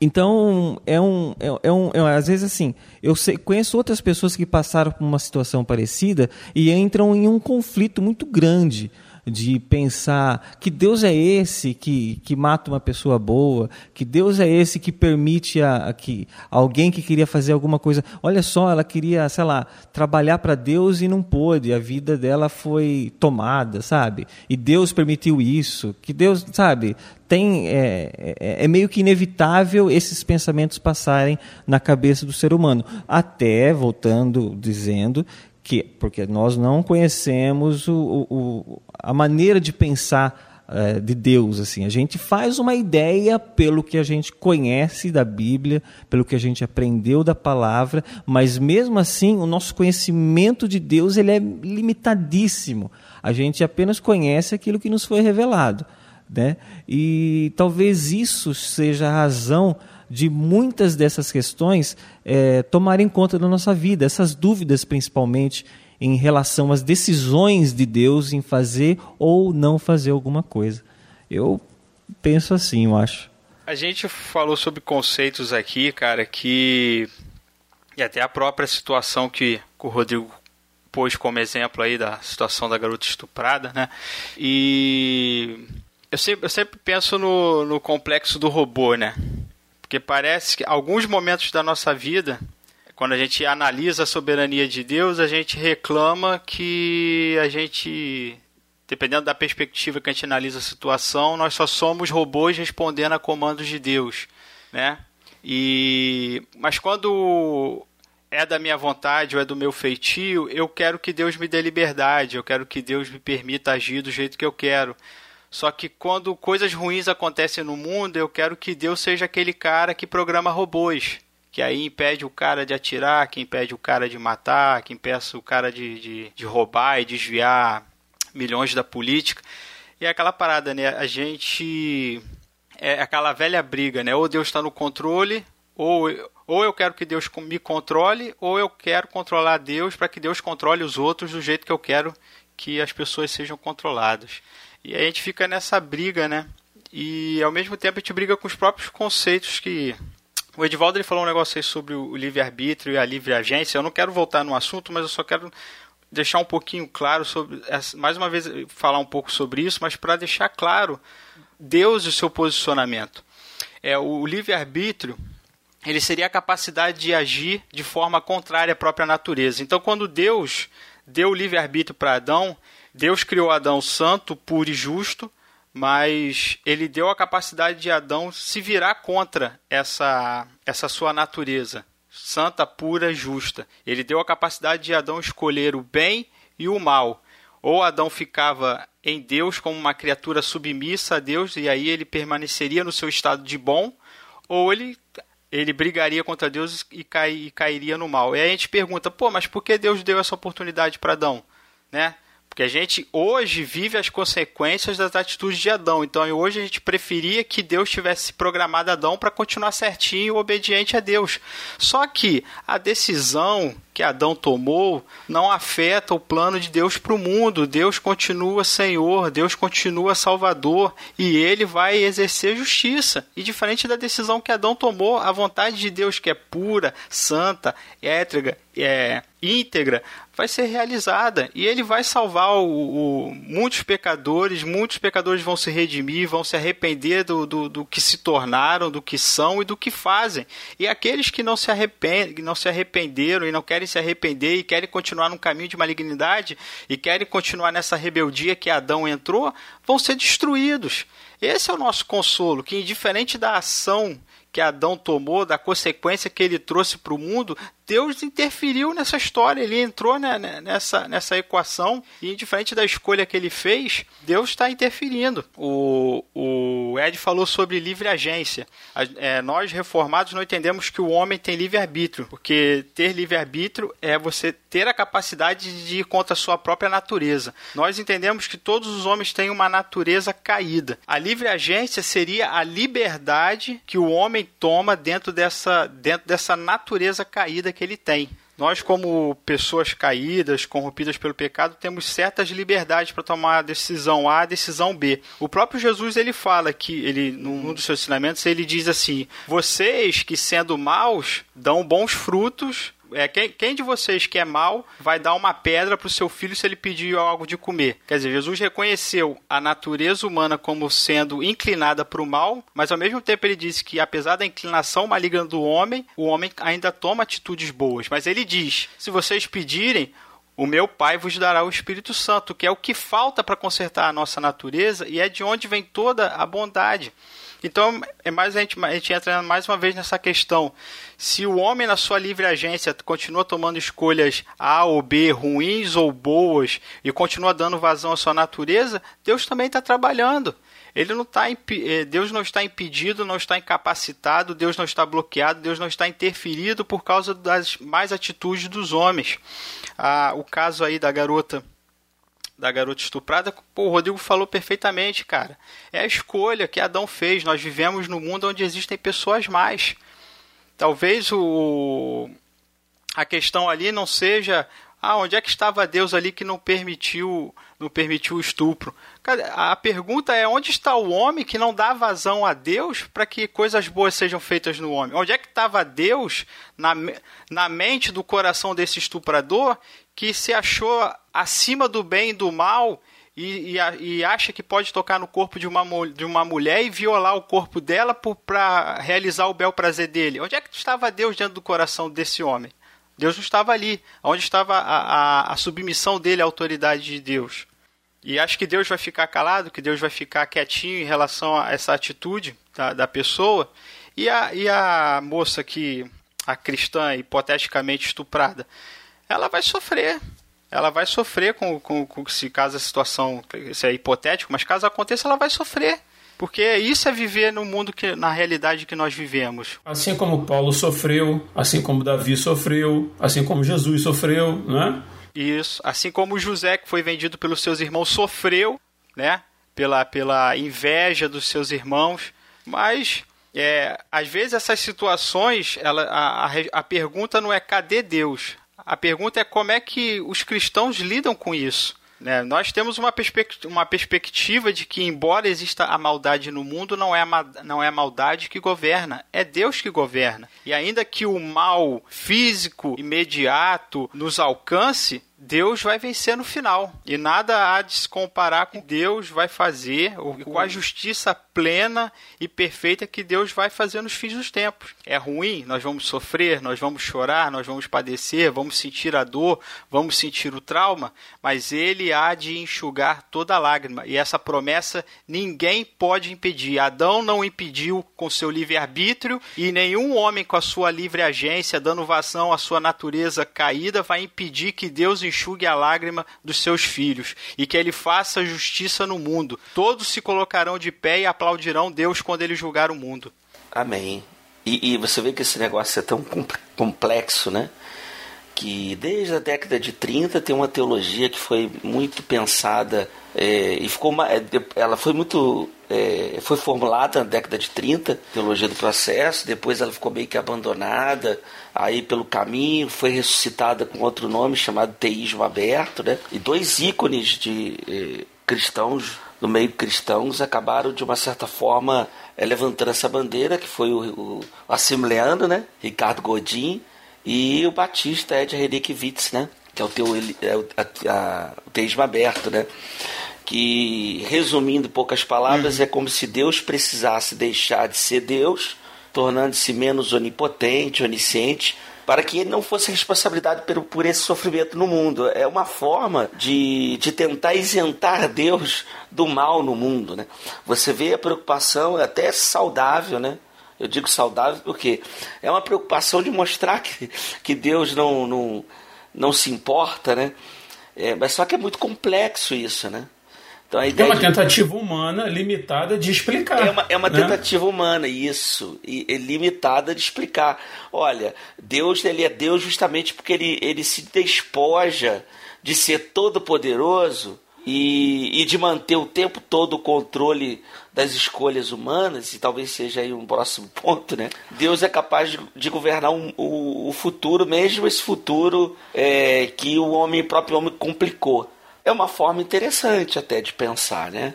[SPEAKER 5] Então, é um, é, é um, é, às vezes assim, eu sei, conheço outras pessoas que passaram por uma situação parecida e entram em um conflito muito grande de pensar que Deus é esse que, que mata uma pessoa boa, que Deus é esse que permite a, a que alguém que queria fazer alguma coisa. Olha só, ela queria, sei lá, trabalhar para Deus e não pôde, a vida dela foi tomada, sabe? E Deus permitiu isso, que Deus, sabe, tem é, é, é, meio que inevitável esses pensamentos passarem na cabeça do ser humano. Até, voltando, dizendo que porque nós não conhecemos o, o, a maneira de pensar é, de Deus assim. A gente faz uma ideia pelo que a gente conhece da Bíblia pelo que a gente aprendeu da palavra mas mesmo assim o nosso conhecimento de Deus ele é limitadíssimo. A gente apenas conhece aquilo que nos foi revelado né? E talvez isso seja a razão de muitas dessas questões é, tomarem conta da nossa vida, essas dúvidas principalmente em relação às decisões de Deus em fazer ou não fazer alguma coisa. Eu penso assim, eu acho.
[SPEAKER 3] A gente falou sobre conceitos aqui, cara, que. E até a própria situação que o Rodrigo pôs como exemplo aí da situação da garota estuprada, né? E. Eu sempre, eu sempre penso no, no complexo do robô, né? Porque parece que alguns momentos da nossa vida, quando a gente analisa a soberania de Deus, a gente reclama que a gente dependendo da perspectiva que a gente analisa a situação, nós só somos robôs respondendo a comandos de Deus, né? E mas quando é da minha vontade ou é do meu feitio, eu quero que Deus me dê liberdade, eu quero que Deus me permita agir do jeito que eu quero. Só que quando coisas ruins acontecem no mundo, eu quero que Deus seja aquele cara que programa robôs, que aí impede o cara de atirar, que impede o cara de matar, que impede o cara de, de, de roubar e desviar milhões da política. E é aquela parada, né? A gente. É aquela velha briga, né? Ou Deus está no controle, ou, ou eu quero que Deus me controle, ou eu quero controlar Deus para que Deus controle os outros do jeito que eu quero que as pessoas sejam controladas. E a gente fica nessa briga, né? E ao mesmo tempo a gente briga com os próprios conceitos que. O Edivaldo ele falou um negócio aí sobre o livre-arbítrio e a livre agência. Eu não quero voltar no assunto, mas eu só quero deixar um pouquinho claro sobre, mais uma vez falar um pouco sobre isso, mas para deixar claro Deus e o seu posicionamento. É o livre arbítrio, ele seria a capacidade de agir de forma contrária à própria natureza. Então, quando Deus deu o livre arbítrio para Adão, Deus criou Adão santo, puro e justo, mas ele deu a capacidade de Adão se virar contra essa essa sua natureza santa, pura, justa. Ele deu a capacidade de Adão escolher o bem e o mal. Ou Adão ficava em Deus como uma criatura submissa a Deus e aí ele permaneceria no seu estado de bom, ou ele ele brigaria contra Deus e, cai, e cairia no mal. E aí a gente pergunta, pô, mas por que Deus deu essa oportunidade para Adão, né? Porque a gente hoje vive as consequências das atitudes de Adão. Então hoje a gente preferia que Deus tivesse programado Adão para continuar certinho, obediente a Deus. Só que a decisão que Adão tomou não afeta o plano de Deus para o mundo. Deus continua Senhor, Deus continua Salvador e ele vai exercer justiça. E diferente da decisão que Adão tomou, a vontade de Deus, que é pura, santa, étriga, é, íntegra, vai ser realizada e ele vai salvar o, o, muitos pecadores, muitos pecadores vão se redimir, vão se arrepender do, do, do, que se tornaram, do que são e do que fazem. E aqueles que não se, arrepend, não se arrependeram e não querem se arrepender e querem continuar num caminho de malignidade e querem continuar nessa rebeldia que Adão entrou, vão ser destruídos. Esse é o nosso consolo, que indiferente da ação que Adão tomou, da consequência que ele trouxe para o mundo, Deus interferiu nessa história, ele entrou né, né, nessa, nessa equação e, diferente da escolha que ele fez, Deus está interferindo. O, o Ed falou sobre livre agência. É, nós, reformados, não entendemos que o homem tem livre-arbítrio, porque ter livre-arbítrio é você ter a capacidade de ir contra a sua própria natureza. Nós entendemos que todos os homens têm uma natureza caída. A livre agência seria a liberdade que o homem toma dentro dessa, dentro dessa natureza caída que ele tem. Nós, como pessoas caídas, corrompidas pelo pecado, temos certas liberdades para tomar a decisão A, a decisão B. O próprio Jesus ele fala que ele, num dos seus ensinamentos, ele diz assim: vocês que sendo maus dão bons frutos é, quem, quem de vocês que é mal vai dar uma pedra para o seu filho se ele pedir algo de comer? Quer dizer, Jesus reconheceu a natureza humana como sendo inclinada para o mal, mas ao mesmo tempo ele disse que apesar da inclinação maligna do homem, o homem ainda toma atitudes boas. Mas ele diz: se vocês pedirem, o meu Pai vos dará o Espírito Santo, que é o que falta para consertar a nossa natureza e é de onde vem toda a bondade. Então, é mais a gente, a gente entra mais uma vez nessa questão. Se o homem, na sua livre agência, continua tomando escolhas A ou B, ruins ou boas, e continua dando vazão à sua natureza, Deus também está trabalhando. Ele não tá, eh, Deus não está impedido, não está incapacitado, Deus não está bloqueado, Deus não está interferido por causa das mais atitudes dos homens. Ah, o caso aí da garota da garota estuprada, pô, o Rodrigo falou perfeitamente, cara. É a escolha que Adão fez. Nós vivemos num mundo onde existem pessoas mais. Talvez o a questão ali não seja Ah, onde é que estava Deus ali que não permitiu, não permitiu o estupro? A pergunta é onde está o homem que não dá vazão a Deus para que coisas boas sejam feitas no homem? Onde é que estava Deus na, na mente do coração desse estuprador que se achou acima do bem e do mal e, e, e, acha que pode tocar no corpo de uma, de uma mulher e violar o corpo dela para realizar o bel prazer dele. Onde é que estava Deus dentro do coração desse homem? Deus não estava ali. Onde estava a, a, a submissão dele à autoridade de Deus? E acho que Deus vai ficar calado, que Deus vai ficar quietinho em relação a essa atitude da, da pessoa. E a, e a moça que, a cristã, hipoteticamente estuprada, ela vai sofrer ela vai sofrer com, com, com se caso a situação, isso é hipotético, mas caso aconteça, ela vai sofrer. Porque isso é viver no mundo que, na realidade que nós vivemos.
[SPEAKER 2] Assim como Paulo sofreu, assim como Davi sofreu, assim como Jesus sofreu, né?
[SPEAKER 3] Isso. Assim como José, que foi vendido pelos seus irmãos, sofreu, né? Pela, pela inveja dos seus irmãos. Mas, é, às vezes, essas situações, ela, a, a, a pergunta não é cadê Deus? A pergunta é como é que os cristãos lidam com isso. Né? Nós temos uma, perspectiva, uma perspectiva de que, embora exista a maldade no mundo, não é não é a maldade que governa, é Deus que governa. E ainda que o mal físico imediato nos alcance, Deus vai vencer no final. E nada há de se comparar com Deus vai fazer, ou com a justiça plena e perfeita que Deus vai fazer nos fins dos tempos. É ruim, nós vamos sofrer, nós vamos chorar, nós vamos padecer, vamos sentir a dor, vamos sentir o trauma, mas Ele há de enxugar toda lágrima. E essa promessa ninguém pode impedir. Adão não impediu com seu livre-arbítrio e nenhum homem com a sua livre agência, dando vazão à sua natureza caída, vai impedir que Deus enxugue a lágrima dos seus filhos e que ele faça justiça no mundo. Todos se colocarão de pé e aplaudirão Deus quando ele julgar o mundo.
[SPEAKER 4] Amém. E, e você vê que esse negócio é tão complexo, né? Que desde a década de 30 tem uma teologia que foi muito pensada é, e ficou é, ela foi muito é, foi formulada na década de 30, teologia do processo, depois ela ficou meio que abandonada, aí pelo caminho foi ressuscitada com outro nome chamado teísmo aberto, né? E dois ícones de eh, cristãos no meio cristãos acabaram de uma certa forma eh, levantando essa bandeira, que foi o, o, o assembleano, né? Ricardo Godin e o batista Ed Henrique né? Que é o teu é o, a, a, o teísmo aberto, né? que, resumindo poucas palavras, uhum. é como se Deus precisasse deixar de ser Deus, tornando-se menos onipotente, onisciente, para que ele não fosse responsabilidade por, por esse sofrimento no mundo. É uma forma de, de tentar isentar Deus do mal no mundo. Né? Você vê a preocupação, é até saudável, né? Eu digo saudável porque é uma preocupação de mostrar que, que Deus não, não, não se importa, né? É, mas só que é muito complexo isso, né?
[SPEAKER 2] Então, a ideia é uma de... tentativa humana limitada de explicar.
[SPEAKER 4] É uma, é uma né? tentativa humana, isso. E, é limitada de explicar. Olha, Deus ele é Deus justamente porque ele, ele se despoja de ser todo-poderoso e, e de manter o tempo todo o controle das escolhas humanas, e talvez seja aí um próximo [LAUGHS] ponto, né? Deus é capaz de, de governar um, o, o, futuro, mesmo esse futuro é, que o homem, o próprio homem complicou é uma forma interessante até de pensar, né?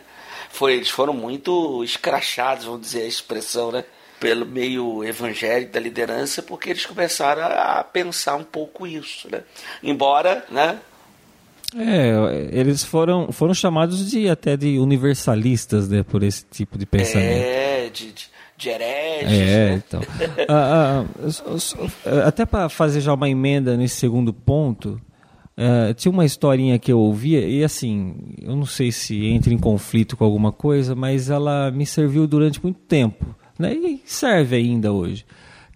[SPEAKER 4] Foi, eles foram muito escrachados, vamos dizer a expressão, né? Pelo meio evangélico da liderança, porque eles começaram a pensar um pouco isso, né? Embora, né?
[SPEAKER 5] É, eles foram, foram chamados de até de universalistas, né? Por esse tipo de pensamento.
[SPEAKER 4] É, de, de de hereges.
[SPEAKER 5] É, né? então. ah, ah, até para fazer já uma emenda nesse segundo ponto, Uh, tinha uma historinha que eu ouvia e assim, eu não sei se entra em conflito com alguma coisa, mas ela me serviu durante muito tempo, né? E serve ainda hoje.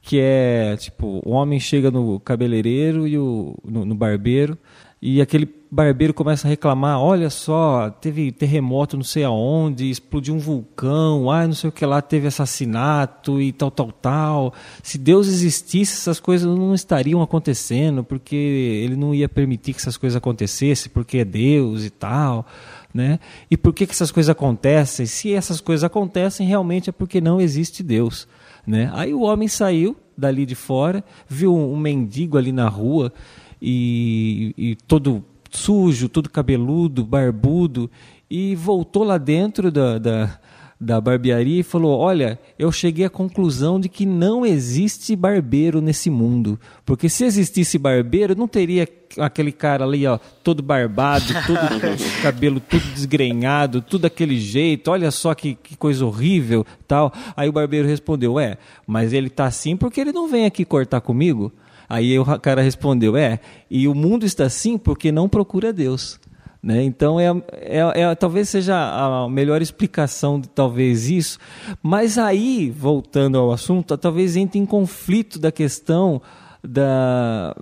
[SPEAKER 5] Que é tipo, o homem chega no cabeleireiro e o no, no barbeiro e aquele barbeiro começa a reclamar, olha só, teve terremoto não sei aonde, explodiu um vulcão, ah, não sei o que lá, teve assassinato e tal, tal, tal. Se Deus existisse, essas coisas não estariam acontecendo, porque ele não ia permitir que essas coisas acontecessem, porque é Deus e tal. Né? E por que, que essas coisas acontecem? Se essas coisas acontecem, realmente é porque não existe Deus. Né? Aí o homem saiu dali de fora, viu um mendigo ali na rua e, e todo sujo, todo cabeludo, barbudo, e voltou lá dentro da, da, da barbearia e falou: Olha, eu cheguei à conclusão de que não existe barbeiro nesse mundo. Porque se existisse barbeiro, não teria aquele cara ali, ó, todo barbado, todo [LAUGHS] cabelo tudo desgrenhado, tudo daquele jeito. Olha só que, que coisa horrível, tal. Aí o barbeiro respondeu: É, mas ele tá assim porque ele não vem aqui cortar comigo. Aí o cara respondeu: É, e o mundo está assim porque não procura Deus. Né? Então, é, é, é, talvez seja a melhor explicação de talvez isso. Mas aí, voltando ao assunto, talvez entre em conflito da questão da,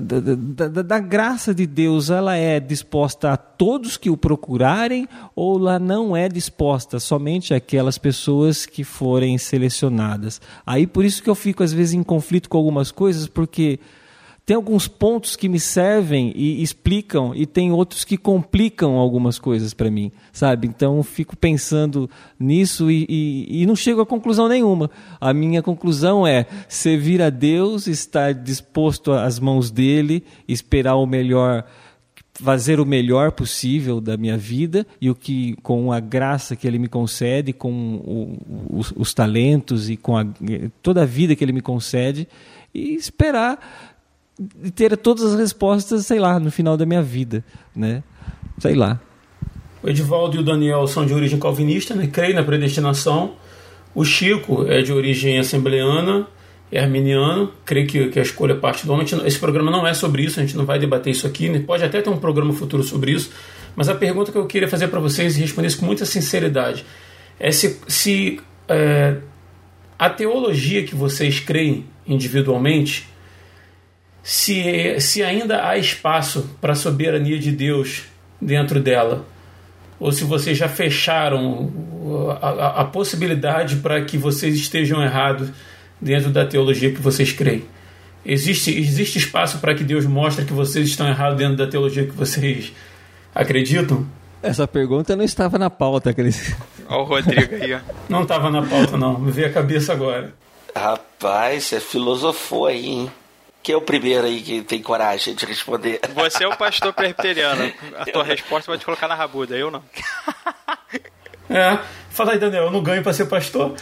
[SPEAKER 5] da, da, da, graça de Deus, ela é disposta a todos que o procurarem ou ela não é disposta somente àquelas pessoas que forem selecionadas? Aí por isso que eu fico às vezes em conflito com algumas coisas, porque tem alguns pontos que me servem e explicam, e tem outros que complicam algumas coisas para mim, sabe? Então fico pensando nisso e, e, e, não chego a conclusão nenhuma. A minha conclusão é servir a Deus, estar disposto às mãos dele, esperar o melhor fazer o melhor possível da minha vida e o que com a graça que ele me concede, com o, os, os, talentos e com a, toda a vida que ele me concede e esperar ter todas as respostas, sei lá, no final da minha vida, né? Sei lá.
[SPEAKER 2] O Edivaldo e o Daniel são de origem calvinista, né? creem na predestinação. O Chico é de origem assembleana, é arminiano, crê que, que a escolha é parte do homem. Esse programa não é sobre isso, a gente não vai debater isso aqui, né? pode até ter um programa futuro sobre isso, mas a pergunta que eu queria fazer para vocês e responder isso com muita sinceridade é se, se é, a teologia que vocês creem individualmente se, se ainda há espaço para a soberania de Deus dentro dela, ou se vocês já fecharam a, a, a possibilidade para que vocês estejam errados dentro da teologia que vocês creem. Existe, existe espaço para que Deus mostre que vocês estão errados dentro da teologia que vocês acreditam?
[SPEAKER 5] Essa pergunta não estava na pauta, Cris.
[SPEAKER 3] Olha o Rodrigo aí, ó. [LAUGHS]
[SPEAKER 2] Não estava na pauta, não. Me veio a cabeça agora.
[SPEAKER 4] Rapaz, você filosofou aí, hein? Quem é o primeiro aí que tem coragem de responder?
[SPEAKER 3] Você é o pastor presbiteriano. A tua resposta vai te colocar na rabuda, eu não. [LAUGHS]
[SPEAKER 2] É, fala aí, Daniel, eu não ganho para ser pastor.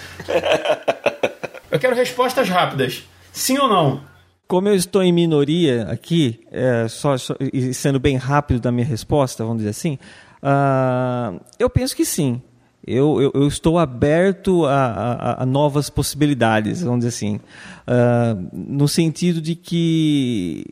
[SPEAKER 2] Eu quero respostas rápidas. Sim ou não?
[SPEAKER 5] Como eu estou em minoria aqui, é, só, só, sendo bem rápido da minha resposta, vamos dizer assim, uh, eu penso que sim. Eu, eu, eu, estou aberto a, a, a, novas possibilidades, vamos dizer assim, uh, no sentido de que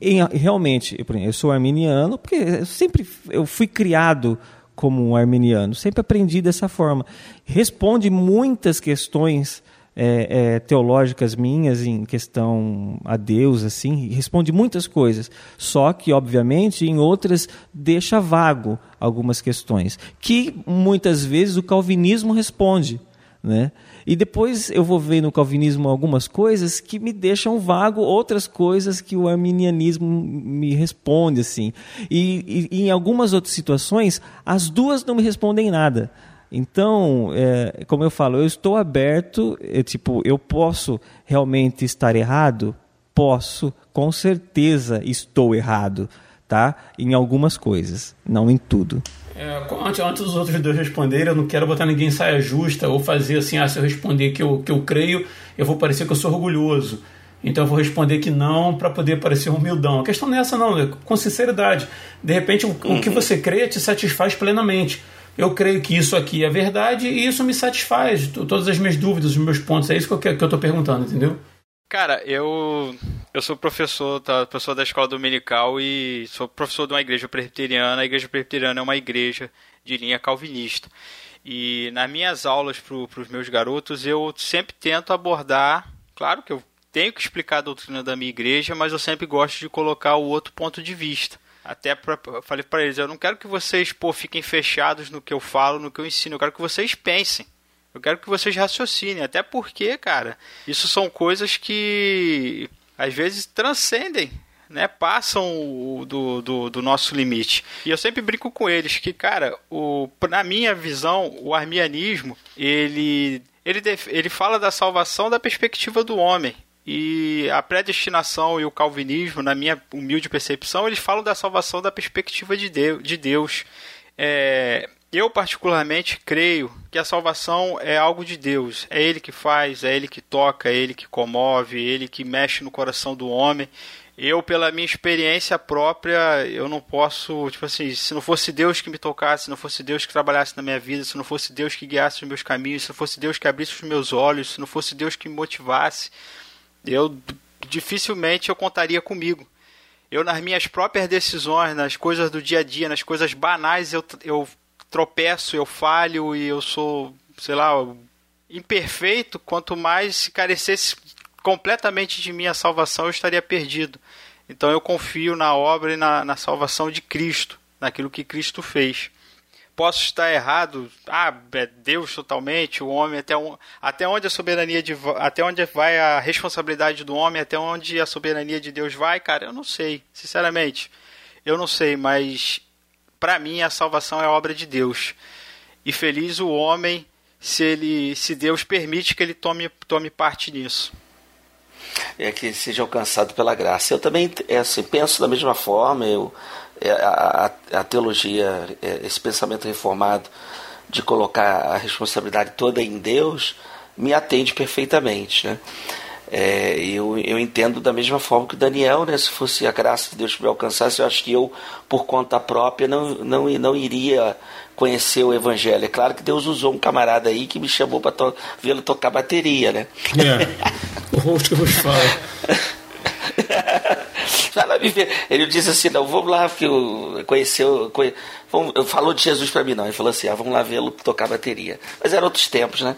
[SPEAKER 5] em, realmente, eu, eu sou arminiano, porque eu sempre eu fui criado como um arminiano, sempre aprendi dessa forma. Responde muitas questões é, é, teológicas minhas em questão a Deus, assim, responde muitas coisas. Só que, obviamente, em outras deixa vago algumas questões, que muitas vezes o calvinismo responde. Né? E depois eu vou ver no calvinismo algumas coisas que me deixam vago, outras coisas que o arminianismo me responde assim. E, e, e em algumas outras situações, as duas não me respondem nada. Então, é, como eu falo, eu estou aberto, eu, tipo, eu posso realmente estar errado? Posso, com certeza estou errado, tá? Em algumas coisas, não em tudo.
[SPEAKER 2] É, antes, antes dos outros dois responderem, eu não quero botar ninguém em saia justa ou fazer assim, ah, se eu responder que eu, que eu creio, eu vou parecer que eu sou orgulhoso. Então eu vou responder que não para poder parecer humildão. A questão não é essa não, é com sinceridade. De repente o, o que você crê te satisfaz plenamente eu creio que isso aqui é verdade e isso me satisfaz. Todas as minhas dúvidas, os meus pontos, é isso que eu, tô perguntando, entendeu?
[SPEAKER 3] Cara, eu eu sou professor, tá, professor da escola dominical e sou professor de uma igreja presbiteriana. A igreja presbiteriana é uma igreja de linha calvinista. E nas minhas aulas para os meus garotos, eu sempre tento abordar, claro que eu tenho que explicar a doutrina da minha igreja, mas eu sempre gosto de colocar o outro ponto de vista. Até pra, falei para eles, eu não quero que vocês pô, fiquem fechados no que eu falo, no que eu ensino, eu quero que vocês pensem. Eu quero que vocês raciocinem, até porque, cara, isso são coisas que às vezes transcendem, né? Passam o, do, do, do, nosso limite. E eu sempre brinco com eles que, cara, o, na minha visão, o armianismo, ele, ele, ele fala da salvação da perspectiva do homem E a predestinação e o calvinismo, na minha humilde percepção, eles falam da salvação da perspectiva de Deus. É, eu, particularmente, creio que a salvação é algo de Deus. É Ele que faz, é Ele que toca, é Ele que comove, é Ele que mexe no coração do homem. Eu, pela minha experiência própria, eu não posso, tipo assim, se não fosse Deus que me tocasse, se não fosse Deus que trabalhasse na minha vida, se não fosse Deus que guiasse os meus caminhos, se não fosse Deus que abrisse os meus olhos, se não fosse Deus que me motivasse, eu dificilmente eu contaria comigo. Eu, nas minhas próprias decisões, nas coisas do dia a dia, nas coisas banais, eu, eu tropeço, eu falho e eu sou, sei lá, imperfeito. Quanto mais se carecesse completamente de minha salvação, eu estaria perdido. Então eu confio na obra e na, na salvação de Cristo, naquilo que Cristo fez posso estar errado. Ah, é Deus totalmente, o homem até, um, até onde a soberania de até onde vai a responsabilidade do homem, até onde a soberania de Deus vai, cara, eu não sei, sinceramente. Eu não sei, mas para mim a salvação é obra de Deus. E feliz o homem se ele se Deus permite que ele tome tome parte nisso.
[SPEAKER 4] É que seja alcançado pela graça. Eu também é assim, penso da mesma forma, eu é, a, a, teologia, é, esse pensamento reformado de colocar a responsabilidade toda em Deus, me atende perfeitamente. Né? É, eu, eu entendo da mesma forma que o Daniel, né? se fosse a graça de Deus que me alcançasse, eu acho que eu, por conta própria, não, não, não iria conhecer o Evangelho. É claro que Deus usou um camarada aí que me chamou para to vê-lo tocar bateria. Né?
[SPEAKER 2] É, [LAUGHS] o rosto que te falar. [LAUGHS]
[SPEAKER 4] Vai lá me ver. Ele disse assim: não, vamos lá, porque conheceu. Conhe... Falou de Jesus para mim, não. Ele falou assim: ah, vamos lá vê-lo tocar bateria. Mas eram outros tempos, né?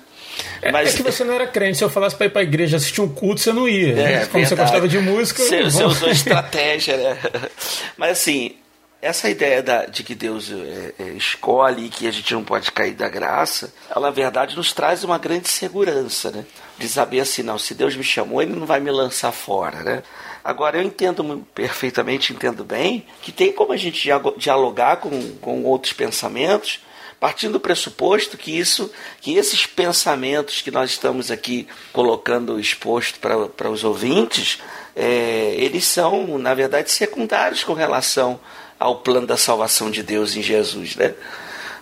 [SPEAKER 2] É, Mas, é que você não era crente. Se eu falasse para ir para a igreja assistir um culto, você não ia. É, né? Como verdade. você gostava de música.
[SPEAKER 4] Você, você usou estratégia, né? [LAUGHS] Mas assim, essa ideia da, de que Deus é, é, escolhe e que a gente não pode cair da graça, ela na verdade nos traz uma grande segurança, né? De saber assim, não, se Deus me chamou, Ele não vai me lançar fora, né? Agora, eu entendo perfeitamente, entendo bem, que tem como a gente dialogar com, com outros pensamentos, partindo do pressuposto que isso, que esses pensamentos que nós estamos aqui colocando exposto para os ouvintes, é, eles são, na verdade, secundários com relação ao plano da salvação de Deus em Jesus, né?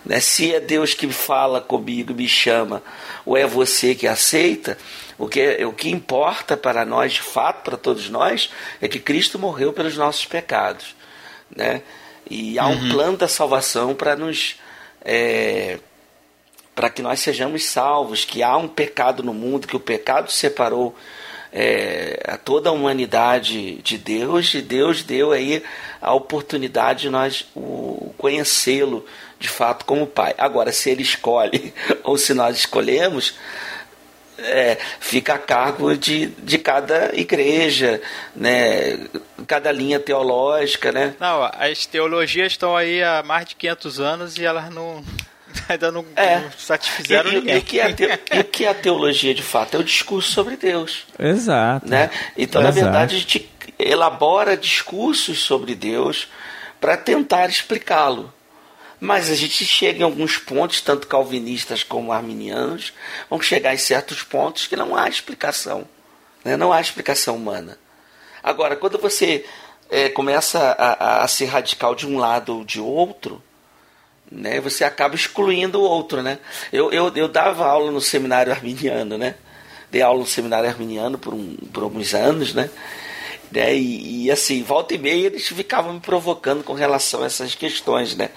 [SPEAKER 4] Né? Se é Deus que fala comigo, me chama, ou é você que aceita, o que, o que importa para nós, de fato, para todos nós, é que Cristo morreu pelos nossos pecados. Né? E há um uhum. plano da salvação para nos. É, para que nós sejamos salvos, que há um pecado no mundo, que o pecado separou é, a toda a humanidade de Deus, e Deus deu aí a oportunidade de nós conhecê-lo de fato como Pai. Agora, se ele escolhe [LAUGHS] ou se nós escolhemos, é, fica a cargo de, de cada igreja, né? cada linha teológica. Né?
[SPEAKER 3] Não, as teologias estão aí há mais de 500 anos e elas não. [LAUGHS] Ainda não,
[SPEAKER 4] é.
[SPEAKER 3] não satisfizeram
[SPEAKER 4] e,
[SPEAKER 3] ninguém.
[SPEAKER 4] E, que a te, e que a teologia de fato é o discurso sobre Deus.
[SPEAKER 5] Exato.
[SPEAKER 4] Né? Então, Exato. na verdade, a gente elabora discursos sobre Deus para tentar explicá-lo. Mas a gente chega em alguns pontos, tanto calvinistas como arminianos, vão chegar em certos pontos que não há explicação. Né? Não há explicação humana. Agora, quando você é, começa a, a, ser radical de um lado ou de outro, né, você acaba excluindo o outro. Né? Eu, eu, eu dava aula no seminário arminiano, né? dei aula no seminário arminiano por, um, por alguns anos, né? Né? E, e, assim, volta e meia eles ficavam me provocando com relação a essas questões, né?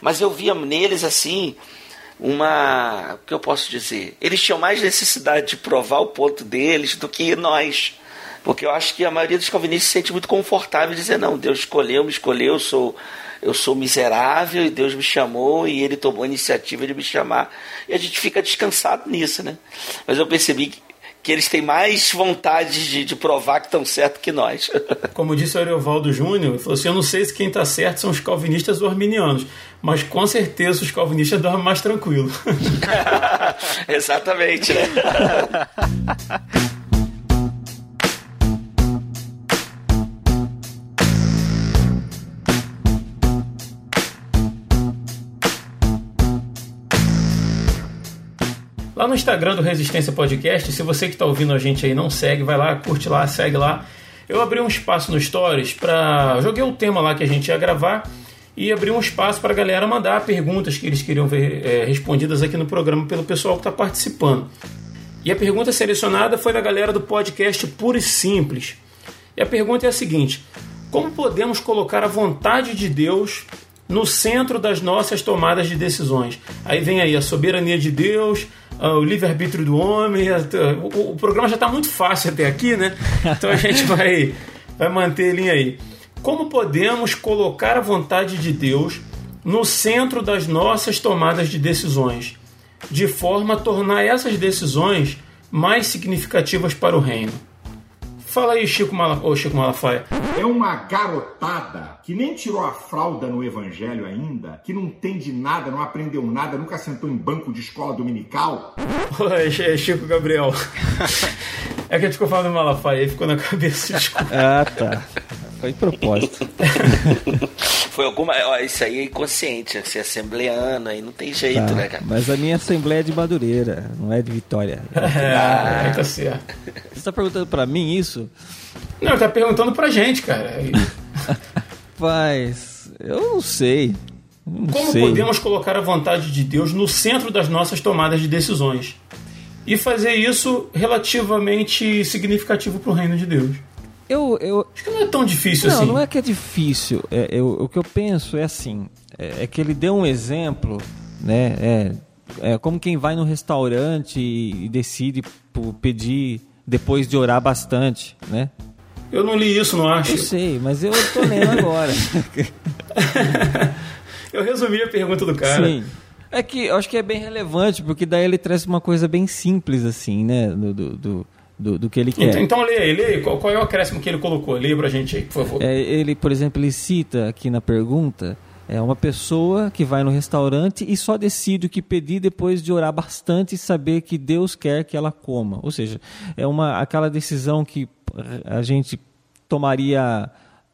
[SPEAKER 4] Mas eu via neles assim uma, o que eu posso dizer? Eles tinham mais necessidade de provar o ponto deles do que nós. Porque eu acho que a maioria dos calvinistas se sente muito confortável dizer, não, Deus escolheu, me escolheu, eu sou, eu sou miserável e Deus me chamou e ele tomou a iniciativa de me chamar. E a gente fica descansado nisso, né? Mas eu percebi que que eles têm mais vontade de, de provar que estão certo que nós. [LAUGHS]
[SPEAKER 2] Como disse o Ariovaldo Júnior, ele falou assim: Eu não sei se quem está certo são os calvinistas ou arminianos, mas com certeza os calvinistas dormem mais tranquilo. [LAUGHS]
[SPEAKER 4] Exatamente, né? [LAUGHS]
[SPEAKER 2] Lá no Instagram do Resistência Podcast, se você que está ouvindo a gente aí não segue, vai lá, curte lá, segue lá. Eu abri um espaço no Stories para. Joguei o tema lá que a gente ia gravar e abri um espaço para a galera mandar perguntas que eles queriam ver é, respondidas aqui no programa pelo pessoal que está participando. E a pergunta selecionada foi da galera do podcast Puro e Simples. E a pergunta é a seguinte: Como podemos colocar a vontade de Deus no centro das nossas tomadas de decisões? Aí vem aí a soberania de Deus, o livre-arbítrio do homem. O, o programa já está muito fácil até aqui, né? Então a gente [LAUGHS] vai, vai manter ele aí. Como podemos colocar a vontade de Deus no centro das nossas tomadas de decisões, de forma a tornar essas decisões mais significativas para o reino? Fala aí, Chico, Mala... oh, Chico Malafaia.
[SPEAKER 6] É uma garotada que nem tirou a fralda no evangelho ainda, que não entende nada, não aprendeu nada, nunca sentou em banco de escola dominical.
[SPEAKER 2] Oi, Chico Gabriel. [LAUGHS] É que a gente ficou falando Malafaia aí ficou na cabeça. Desculpa.
[SPEAKER 5] Ah, tá. Foi de propósito. [LAUGHS]
[SPEAKER 4] Foi alguma. Ó, isso aí é inconsciente, ser assembleano, aí não tem jeito,
[SPEAKER 5] Tá,
[SPEAKER 4] né, cara?
[SPEAKER 5] Mas a minha assembleia é de Madureira, não é de Vitória. [LAUGHS]
[SPEAKER 2] É, tá certo.
[SPEAKER 5] Você está perguntando pra mim isso?
[SPEAKER 2] Não, tá perguntando pra gente, cara. [LAUGHS]
[SPEAKER 5] Mas eu não sei. Não
[SPEAKER 2] Como
[SPEAKER 5] sei.
[SPEAKER 2] podemos colocar a vontade de Deus no centro das nossas tomadas de decisões? E fazer isso relativamente significativo para o reino de Deus.
[SPEAKER 5] Eu, eu,
[SPEAKER 2] Acho que não é tão difícil
[SPEAKER 5] não,
[SPEAKER 2] assim.
[SPEAKER 5] não é que é difícil. É, eu- o que eu penso é assim: é, é que ele deu um exemplo, né? É, é como quem vai no restaurante e, e decide pedir depois de orar bastante, né?
[SPEAKER 2] Eu não li isso, não acho.
[SPEAKER 5] Eu sei, mas eu tô lendo agora. [LAUGHS]
[SPEAKER 2] Eu resumi a pergunta do cara.
[SPEAKER 5] Sim. É que eu acho que é bem relevante, porque daí ele traz uma coisa bem simples, assim, né? Do, do, do, do- do que ele quer.
[SPEAKER 2] Então, então lê aí, lê aí. Qual, qual é o acréscimo que ele colocou? Lê pra gente aí, por favor.
[SPEAKER 5] É, ele, por exemplo, ele cita aqui na pergunta é uma pessoa que vai no restaurante e só decide o que pedir depois de orar bastante e saber que Deus quer que ela coma. Ou seja, é uma aquela decisão que a gente tomaria,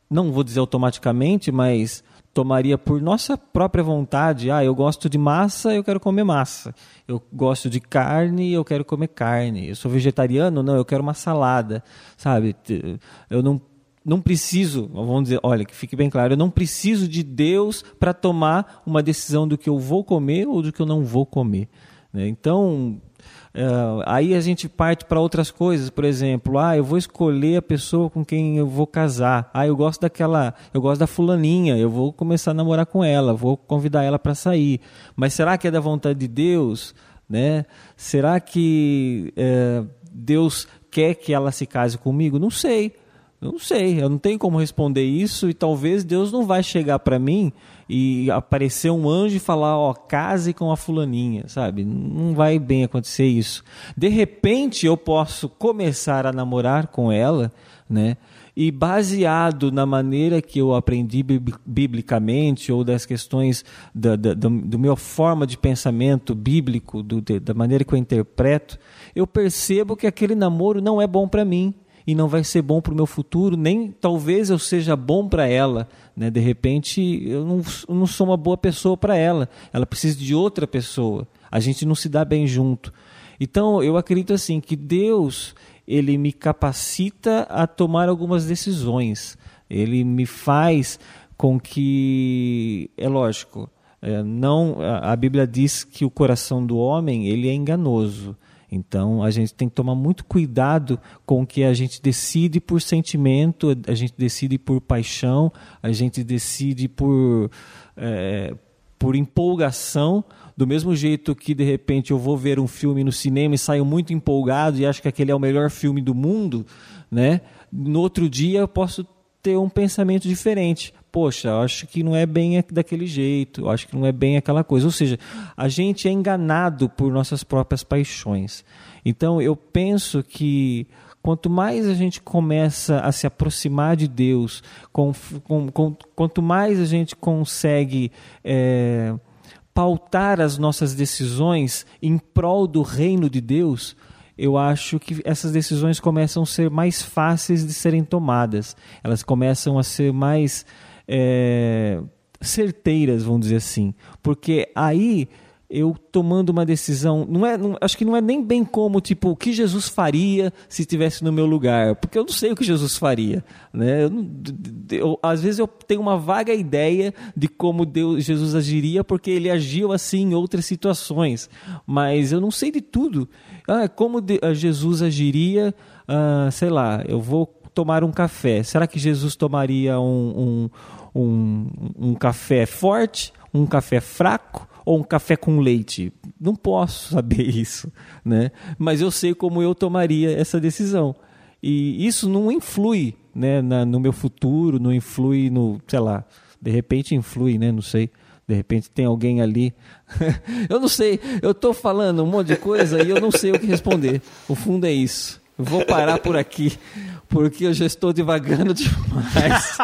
[SPEAKER 5] não vou dizer automaticamente, mas tomaria por nossa própria vontade. Ah, eu gosto de massa, eu quero comer massa. Eu gosto de carne, eu quero comer carne. Eu sou vegetariano, não, eu quero uma salada, sabe? Eu não não preciso, vamos dizer, olha, que fique bem claro, eu não preciso de Deus para tomar uma decisão do que eu vou comer ou do que eu não vou comer. né? Então, eh, aí a gente parte para outras coisas, por exemplo, ah, eu vou escolher a pessoa com quem eu vou casar. Ah, eu gosto daquela, eu gosto da fulaninha, eu vou começar a namorar com ela, vou convidar ela para sair. Mas será que é da vontade de Deus, né? Será que eh, Deus quer que ela se case comigo? Não sei. Não sei, eu não tenho como responder isso e talvez Deus não vai chegar para mim e aparecer um anjo e falar, ó, case com a fulaninha, sabe? Não vai bem acontecer isso. De repente eu posso começar a namorar com ela, né? E baseado na maneira que eu aprendi bib- biblicamente ou das questões da, da, do, meu forma de pensamento bíblico, do, da maneira que eu interpreto, eu percebo que aquele namoro não é bom para mim e não vai ser bom para o meu futuro, nem talvez eu seja bom para ela. Né? De repente, eu não, eu não sou uma boa pessoa para ela. Ela precisa de outra pessoa. A gente não se dá bem junto. Então, eu acredito assim que Deus ele me capacita a tomar algumas decisões. Ele me faz com que, é lógico, é, não a a Bíblia diz que o coração do homem ele é enganoso. Então a gente tem que tomar muito cuidado com o que a gente decide por sentimento, a gente decide por paixão, a gente decide por, é, por empolgação. Do mesmo jeito que de repente eu vou ver um filme no cinema e saio muito empolgado e acho que aquele é o melhor filme do mundo, né? No outro dia eu posso ter um pensamento diferente. Poxa, acho que não é bem daquele jeito, acho que não é bem aquela coisa. Ou seja, a gente é enganado por nossas próprias paixões. Então eu penso que quanto mais a gente começa a se aproximar de Deus, com, com, com, quanto mais a gente consegue. É, pautar as nossas decisões em prol do reino de Deus, eu acho que essas decisões começam a ser mais fáceis de serem tomadas. Elas começam a ser mais é, certeiras, vamos dizer assim. Porque aí eu tomando uma decisão, não é, não, acho que não é nem bem como tipo o que Jesus faria se estivesse no meu lugar, porque eu não sei o que Jesus faria, né? Eu, eu, às vezes eu tenho uma vaga ideia de como Deus, Jesus agiria, porque ele agiu assim em outras situações, mas eu não sei de tudo. Ah, como de, ah, Jesus agiria, ah, sei lá, eu vou tomar um café. Será que Jesus tomaria um, um, um, um café forte, um café fraco? ou um café com leite? Não posso [LAUGHS] saber isso, né? Mas eu sei como eu tomaria essa decisão. E isso não influi né, na, no meu futuro, não influi no, sei lá, de repente influi, né? Não sei. De repente tem alguém ali. [LAUGHS] eu não sei, eu estou falando um monte de coisa e eu não sei o que responder. O fundo é isso. Eu vou parar por aqui, porque eu já estou devagando [LAUGHS] demais.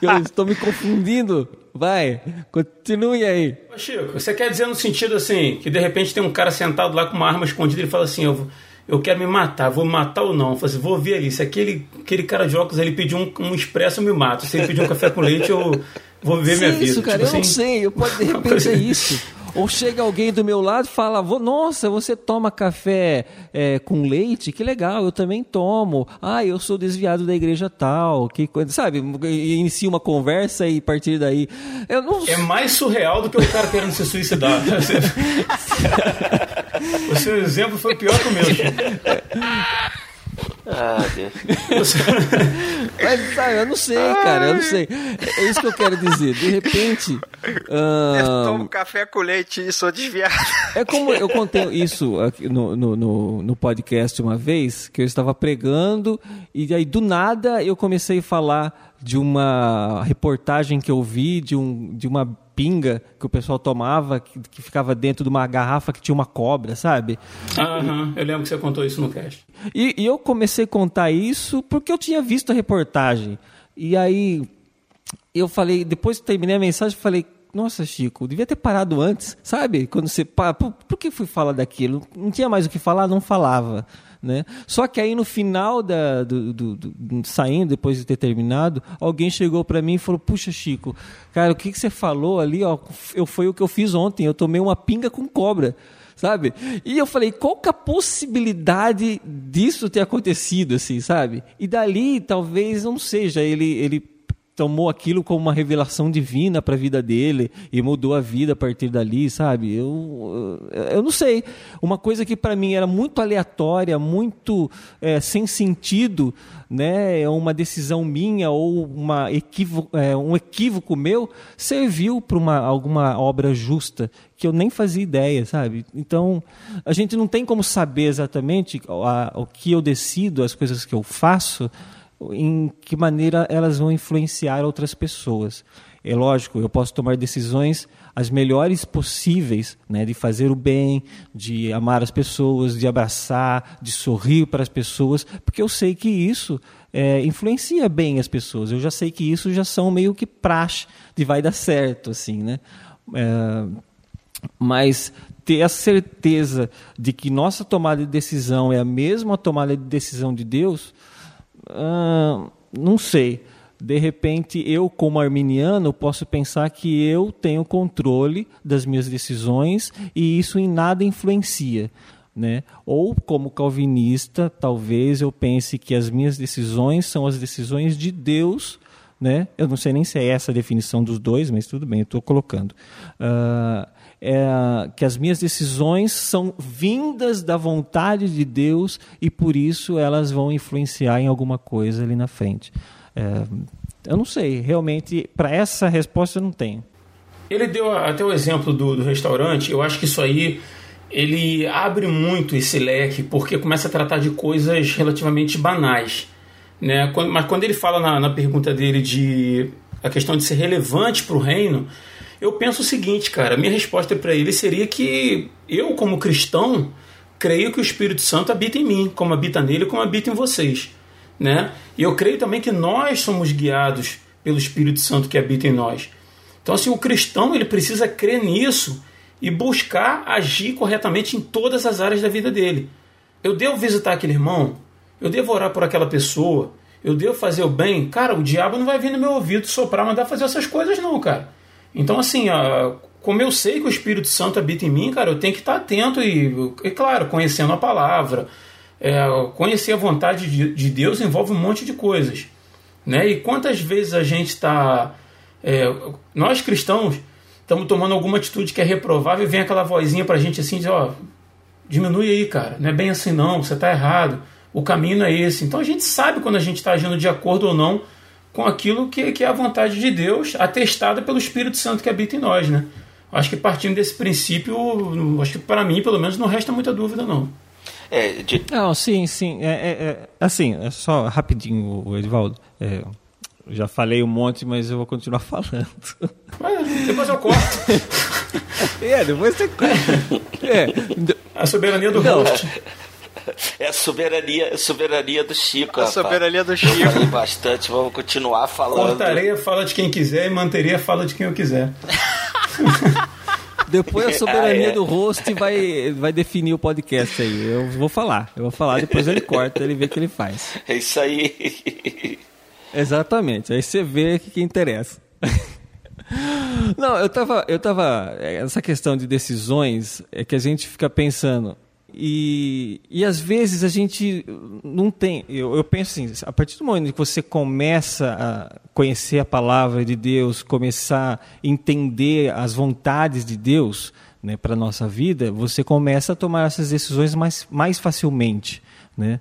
[SPEAKER 5] eu estou me confundindo Vai, continue aí.
[SPEAKER 2] Ô Chico, você quer dizer no sentido assim, que de repente tem um cara sentado lá com uma arma escondida e ele fala assim, eu, eu quero me matar, vou matar ou não? Eu falo assim, vou ver ali, se aquele, aquele cara de óculos ele pediu um, um expresso, eu me mato. Se ele pedir um café com leite, eu vou viver minha vida.
[SPEAKER 5] Isso, cara,
[SPEAKER 2] tipo
[SPEAKER 5] eu assim... não sei, eu pode de [LAUGHS] repente é isso. Ou chega alguém do meu lado e fala: Nossa, você toma café é, com leite? Que legal, eu também tomo. Ah, eu sou desviado da igreja tal. Que coisa, sabe? Inicia uma conversa e a partir daí. Eu não...
[SPEAKER 2] É mais surreal do que o cara querendo se suicidar. [LAUGHS] o seu exemplo foi pior que o meu. [LAUGHS]
[SPEAKER 5] Ah, Deus. [LAUGHS] Mas, sabe, eu não sei, cara, eu não sei. É isso que eu quero dizer. De repente.
[SPEAKER 3] Uh... [LAUGHS] Eu tomo café com leite e sou desviado.
[SPEAKER 5] É como eu contei isso no, no, no podcast uma vez, que eu estava pregando, e aí do nada eu comecei a falar de uma reportagem que eu vi de, um, de uma pinga que o pessoal tomava, que, que, ficava dentro de uma garrafa que tinha uma cobra, sabe?
[SPEAKER 2] Aham, eu lembro que você contou isso no cast.
[SPEAKER 5] E, e eu comecei a contar isso porque eu tinha visto a reportagem. E aí eu falei, depois que terminei a mensagem, falei, nossa, Chico, devia ter parado antes, sabe? Quando você. Por, por que fui falar daquilo? Não tinha mais o que falar, não falava. Né? Só que aí no final da, do, do, do saindo depois de ter terminado, alguém chegou para mim e falou: "Puxa, Chico, cara, o que, que você falou ali? Ó, eu foi o que eu fiz ontem. Eu tomei uma pinga com cobra." sabe? E eu falei, qual que é a possibilidade disso ter acontecido, assim, sabe? E dali, talvez, não seja, ele, ele tomou aquilo como uma revelação divina para a vida dele e mudou a vida a partir dali, sabe? Eu, eu não sei. Uma coisa que para mim era muito aleatória, muito é, sem sentido, né? É uma decisão minha ou uma é, um equívoco meu serviu para uma alguma obra justa que eu nem fazia ideia, sabe? Então a gente não tem como saber exatamente a, o que eu decido, as coisas que eu faço em que maneira elas vão influenciar outras pessoas. É lógico, eu posso tomar decisões as melhores possíveis, né, de fazer o bem, de amar as pessoas, de abraçar, de sorrir para as pessoas, porque eu sei que isso é, influencia bem as pessoas. Eu já sei que isso já são meio que praxe de vai dar certo, assim, né? É, mas ter a certeza de que nossa tomada de decisão é a mesma tomada de decisão de Deus, não sei. De repente, eu, como arminiano, posso pensar que eu tenho controle das minhas decisões e isso em nada influencia. Né? Ou, como calvinista, talvez eu pense que as minhas decisões são as decisões de Deus. Né? Eu não sei nem se é essa a definição dos dois, mas tudo bem, estou colocando. Uh, é, que as minhas decisões são vindas da vontade de Deus e por isso elas vão influenciar em alguma coisa ali na frente. É, eu não sei, realmente, para essa resposta eu não tenho.
[SPEAKER 2] Ele deu até o exemplo do, do restaurante, eu acho que isso aí ele abre muito esse leque porque começa a tratar de coisas relativamente banais. Né? Mas quando ele fala na, na pergunta dele de a questão de ser relevante para o reino, eu penso o seguinte, cara, minha resposta para ele seria que eu, como cristão, creio que o Espírito Santo habita em mim, como habita nele, como habita em vocês, né? E eu creio também que nós somos guiados pelo Espírito Santo que habita em nós. Então, assim, o cristão ele precisa crer nisso e buscar agir corretamente em todas as áreas da vida dele. Eu devo visitar aquele irmão, eu devo orar por aquela pessoa, eu devo fazer o bem. Cara, o diabo não vai vir no meu ouvido soprar, mandar fazer essas coisas, não, cara. Então, assim, ó, como eu sei que o Espírito Santo habita em mim, cara, eu tenho que estar atento e, e claro, conhecendo a palavra. É, conhecer a vontade de, de, Deus envolve um monte de coisas. Né? E quantas vezes a gente está. É, nós cristãos estamos tomando alguma atitude que é reprovável e vem aquela vozinha para a gente assim, ó, diminui aí, cara, não é bem assim não, você está errado, o caminho não é esse. Então a gente sabe quando a gente está agindo de acordo ou não com aquilo que, que é a vontade de Deus, atestada pelo Espírito Santo que habita em nós, né? Acho que partindo desse princípio, acho que para mim, pelo menos, não resta muita dúvida, não.
[SPEAKER 5] É, de... Não, sim, sim. É, é, é, assim, é só rapidinho, Edivaldo. É, já falei um monte, mas eu vou continuar [LAUGHS] falando.
[SPEAKER 2] Mas, depois eu corto. [LAUGHS]
[SPEAKER 5] é, depois você corta. É.
[SPEAKER 2] A soberania do não, host.
[SPEAKER 4] É a soberania, a soberania do Chico.
[SPEAKER 3] A rapaz. soberania do Chico. Eu
[SPEAKER 4] falei bastante, vamos continuar falando.
[SPEAKER 2] Cortarei a fala de quem quiser e manterei a fala de quem eu quiser. [LAUGHS]
[SPEAKER 5] Depois a soberania ah, é. do host vai, vai definir o podcast aí. Eu vou falar. Eu vou falar, depois ele corta, ele vê o que ele faz.
[SPEAKER 4] É isso aí.
[SPEAKER 5] Exatamente. Aí você vê o que, que interessa. Não, eu tava, eu tava. Essa questão de decisões é que a gente fica pensando. E, e às vezes a gente não tem. Eu, eu penso assim: a partir do momento que você começa a conhecer a palavra de Deus, começar a entender as vontades de Deus né, para a nossa vida, você começa a tomar essas decisões mais, mais facilmente. Né?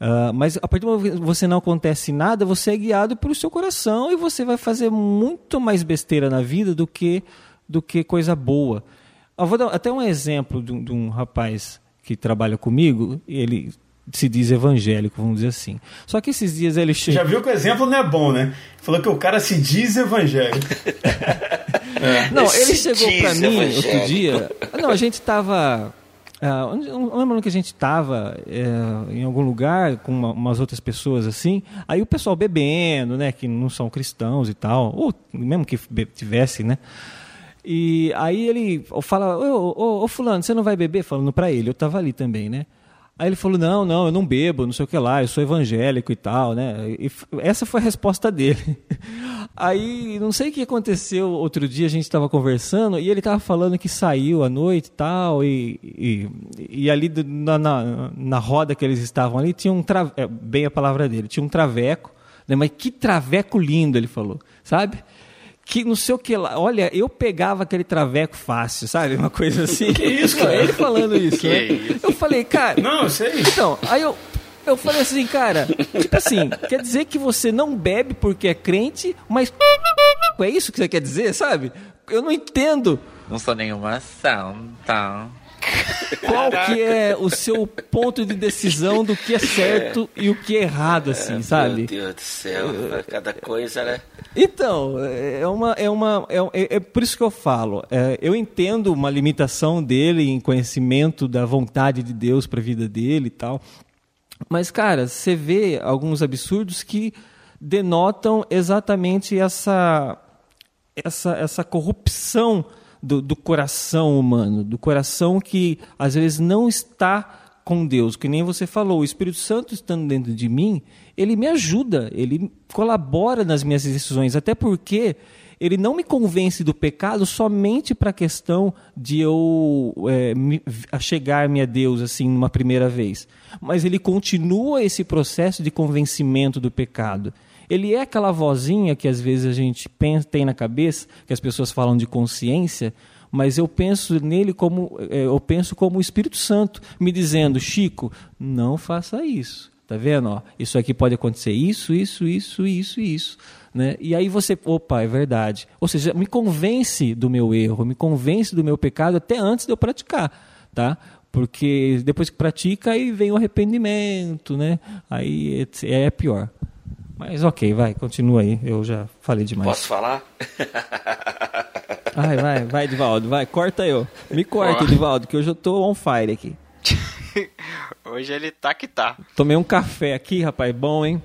[SPEAKER 5] Uh, mas a partir do momento que você não acontece nada, você é guiado pelo seu coração e você vai fazer muito mais besteira na vida do que, do que coisa boa. Eu vou dar até um exemplo de de um rapaz que trabalha comigo, ele se diz evangélico, vamos dizer assim. Só que esses dias ele chega.
[SPEAKER 2] Já viu que o exemplo não é bom, né? Falou que o cara se diz evangélico. [LAUGHS]
[SPEAKER 5] é. Não, ele chegou para mim evangélico. outro dia. Não, a gente estava. Uh, não lembro que a gente estava uh, em algum lugar com uma, umas outras pessoas assim. Aí o pessoal bebendo, né? Que não são cristãos e tal. Ou mesmo que tivesse, né? E aí ele fala, ô, ô, ô, fulano, você não vai beber? Falando para ele, eu tava ali também, né? Aí ele falou, não, não, eu não bebo, não sei o que lá, eu sou evangélico e tal, né? E essa foi a resposta dele. [LAUGHS] Aí, não sei o que aconteceu, outro dia a gente estava conversando e ele estava falando que saiu à noite e tal, e, e, ali na, na, na, roda que eles estavam ali tinha um, tra... É, bem a palavra dele, tinha um traveco, né? mas que traveco lindo, ele falou, sabe? Que não sei o que lá. Olha, eu pegava aquele traveco fácil, sabe? Uma coisa assim. [LAUGHS]
[SPEAKER 2] que isso, cara?
[SPEAKER 5] Ele falando isso.
[SPEAKER 2] Que
[SPEAKER 5] né?
[SPEAKER 2] isso?
[SPEAKER 5] Eu falei, cara.
[SPEAKER 2] Não, eu sei.
[SPEAKER 5] Então, aí eu. Eu falei assim, cara, tipo assim, quer dizer que você não bebe porque é crente, mas é isso que você quer dizer, sabe? Eu não entendo.
[SPEAKER 4] Não sou nenhuma santa.
[SPEAKER 5] Qual que é o seu ponto de decisão do que é certo é. e o que é errado, assim, é, sabe?
[SPEAKER 4] Meu Deus do céu, cada coisa, né?
[SPEAKER 5] Então, é uma. É, uma, é, é por isso que eu falo. É, eu entendo uma limitação dele em conhecimento da vontade de Deus para a vida dele e tal. Mas, cara, você vê alguns absurdos que denotam exatamente essa, essa, essa corrupção do, do coração humano, do coração que às vezes não está com Deus, que nem você falou, o Espírito Santo estando dentro de mim, ele me ajuda, ele colabora nas minhas decisões, até porque ele não me convence do pecado somente para a questão de eu é, me, chegar-me a Deus assim numa primeira vez, mas ele continua esse processo de convencimento do pecado. Ele é aquela vozinha que às vezes a gente pensa, tem na cabeça, que as pessoas falam de consciência, mas eu penso nele como é, eu penso como o Espírito Santo me dizendo, Chico, não faça isso. Tá vendo? Ó, isso aqui pode acontecer isso, isso, isso, isso, isso. Né? E aí você, opa, é verdade. Ou seja, me convence do meu erro, me convence do meu pecado até antes de eu praticar, tá? Porque depois que pratica, aí vem o arrependimento, né? Aí é, é pior. Mas ok, vai, continua aí. Eu já falei demais.
[SPEAKER 4] Posso falar?
[SPEAKER 5] Vai, vai, vai, Edivaldo, vai, corta eu. Me corta, Edivaldo, que hoje eu tô on fire aqui. [LAUGHS]
[SPEAKER 3] hoje ele tá que tá.
[SPEAKER 5] Tomei um café aqui, rapaz, bom, hein?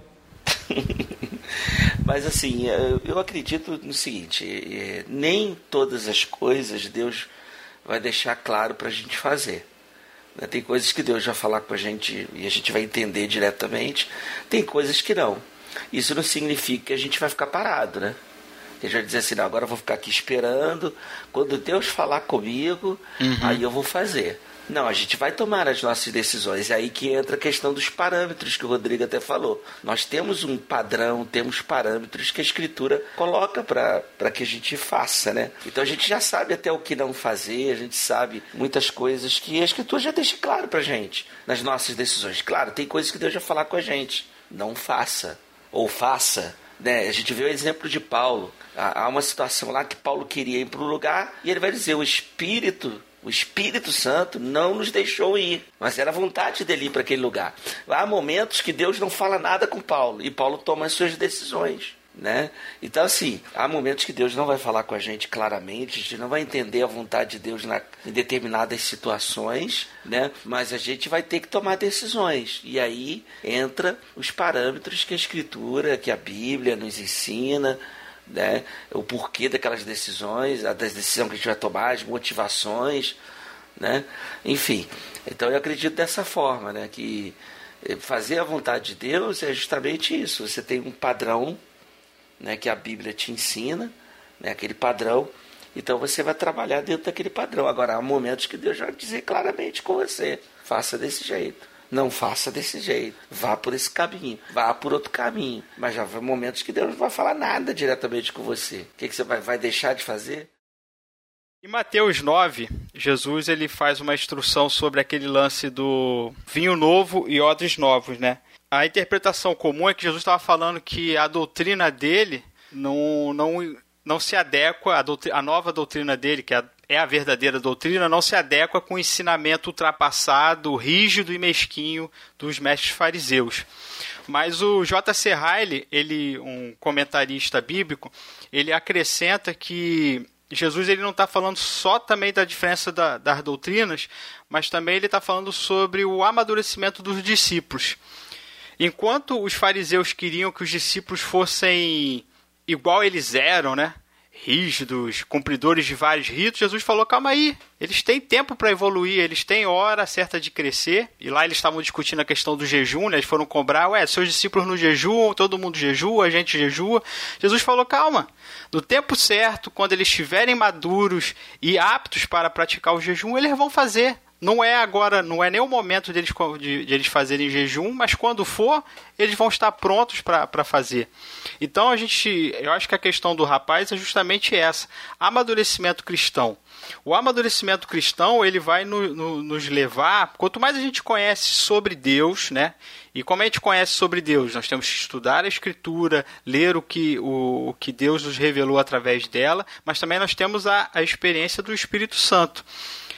[SPEAKER 5] [LAUGHS]
[SPEAKER 4] Mas assim, eu acredito no seguinte: é, nem todas as coisas Deus vai deixar claro para a gente fazer. Né? Tem coisas que Deus vai falar com a gente e a gente vai entender diretamente, tem coisas que não. Isso não significa que a gente vai ficar parado, né? Que já dizer assim, não, agora eu vou ficar aqui esperando. Quando Deus falar comigo, uhum. aí eu vou fazer. Não, a gente vai tomar as nossas decisões. É aí que entra a questão dos parâmetros que o Rodrigo até falou. Nós temos um padrão, temos parâmetros que a Escritura coloca para que a gente faça, né? Então a gente já sabe até o que não fazer, a gente sabe muitas coisas que a Escritura já deixa claro para gente nas nossas decisões. Claro, tem coisas que Deus já falar com a gente. Não faça. Ou faça. Né? A gente vê o exemplo de Paulo. Há uma situação lá que Paulo queria ir para um lugar e ele vai dizer: o Espírito o Espírito Santo não nos deixou ir, mas era vontade dele ir para aquele lugar. Há momentos que Deus não fala nada com Paulo e Paulo toma as suas decisões. Né? Então, assim, há momentos que Deus não vai falar com a gente claramente, a gente não vai entender a vontade de Deus na, em determinadas situações, né? mas a gente vai ter que tomar decisões. E aí entra os parâmetros que a Escritura, que a Bíblia nos ensina, né? o porquê daquelas decisões, a decisão que a gente vai tomar, as motivações, né? enfim. Então eu acredito dessa forma, né? que fazer a vontade de Deus é justamente isso. Você tem um padrão né, que a Bíblia te ensina, né, aquele padrão, então você vai trabalhar dentro daquele padrão. Agora há momentos que Deus vai dizer claramente com você: faça desse jeito. Não faça desse jeito. Vá por esse caminho. Vá por outro caminho. Mas já vai momentos que Deus não vai falar nada diretamente com você. O que, que você vai, vai deixar de fazer?
[SPEAKER 3] Em Mateus 9, Jesus ele faz uma instrução sobre aquele lance do vinho novo e odres novos, né? A interpretação comum é que Jesus estava falando que a doutrina dele não, não, não se adequa, a, doutrina, a nova doutrina dele, que é a é a verdadeira doutrina, não se adequa com o ensinamento ultrapassado, rígido e mesquinho dos mestres fariseus. Mas o J.C. Riley, ele, um comentarista bíblico, ele acrescenta que Jesus ele não está falando só também da diferença da, das doutrinas, mas também ele está falando sobre o amadurecimento dos discípulos. Enquanto os fariseus queriam que os discípulos fossem igual eles eram, né? rígidos, cumpridores de vários ritos, Jesus falou: calma aí, eles têm tempo para evoluir, eles têm hora certa de crescer. E lá eles estavam discutindo a questão do jejum, né? eles foram cobrar: ué, seus discípulos não jejuam, todo mundo jejua, a gente jejua. Jesus falou: calma, no tempo certo, quando eles estiverem maduros e aptos para praticar o jejum, eles vão fazer. Não é agora, não é nem o momento deles, de, de eles fazerem jejum, mas quando for, eles vão estar prontos para fazer. Então a gente, eu acho que a questão do rapaz é justamente essa: amadurecimento cristão. O amadurecimento cristão ele vai no, no, nos levar, quanto mais a gente conhece sobre Deus, né? E como a gente conhece sobre Deus, nós temos que estudar a Escritura, ler o que, o, o que Deus nos revelou através dela, mas também nós temos a, a experiência do Espírito Santo.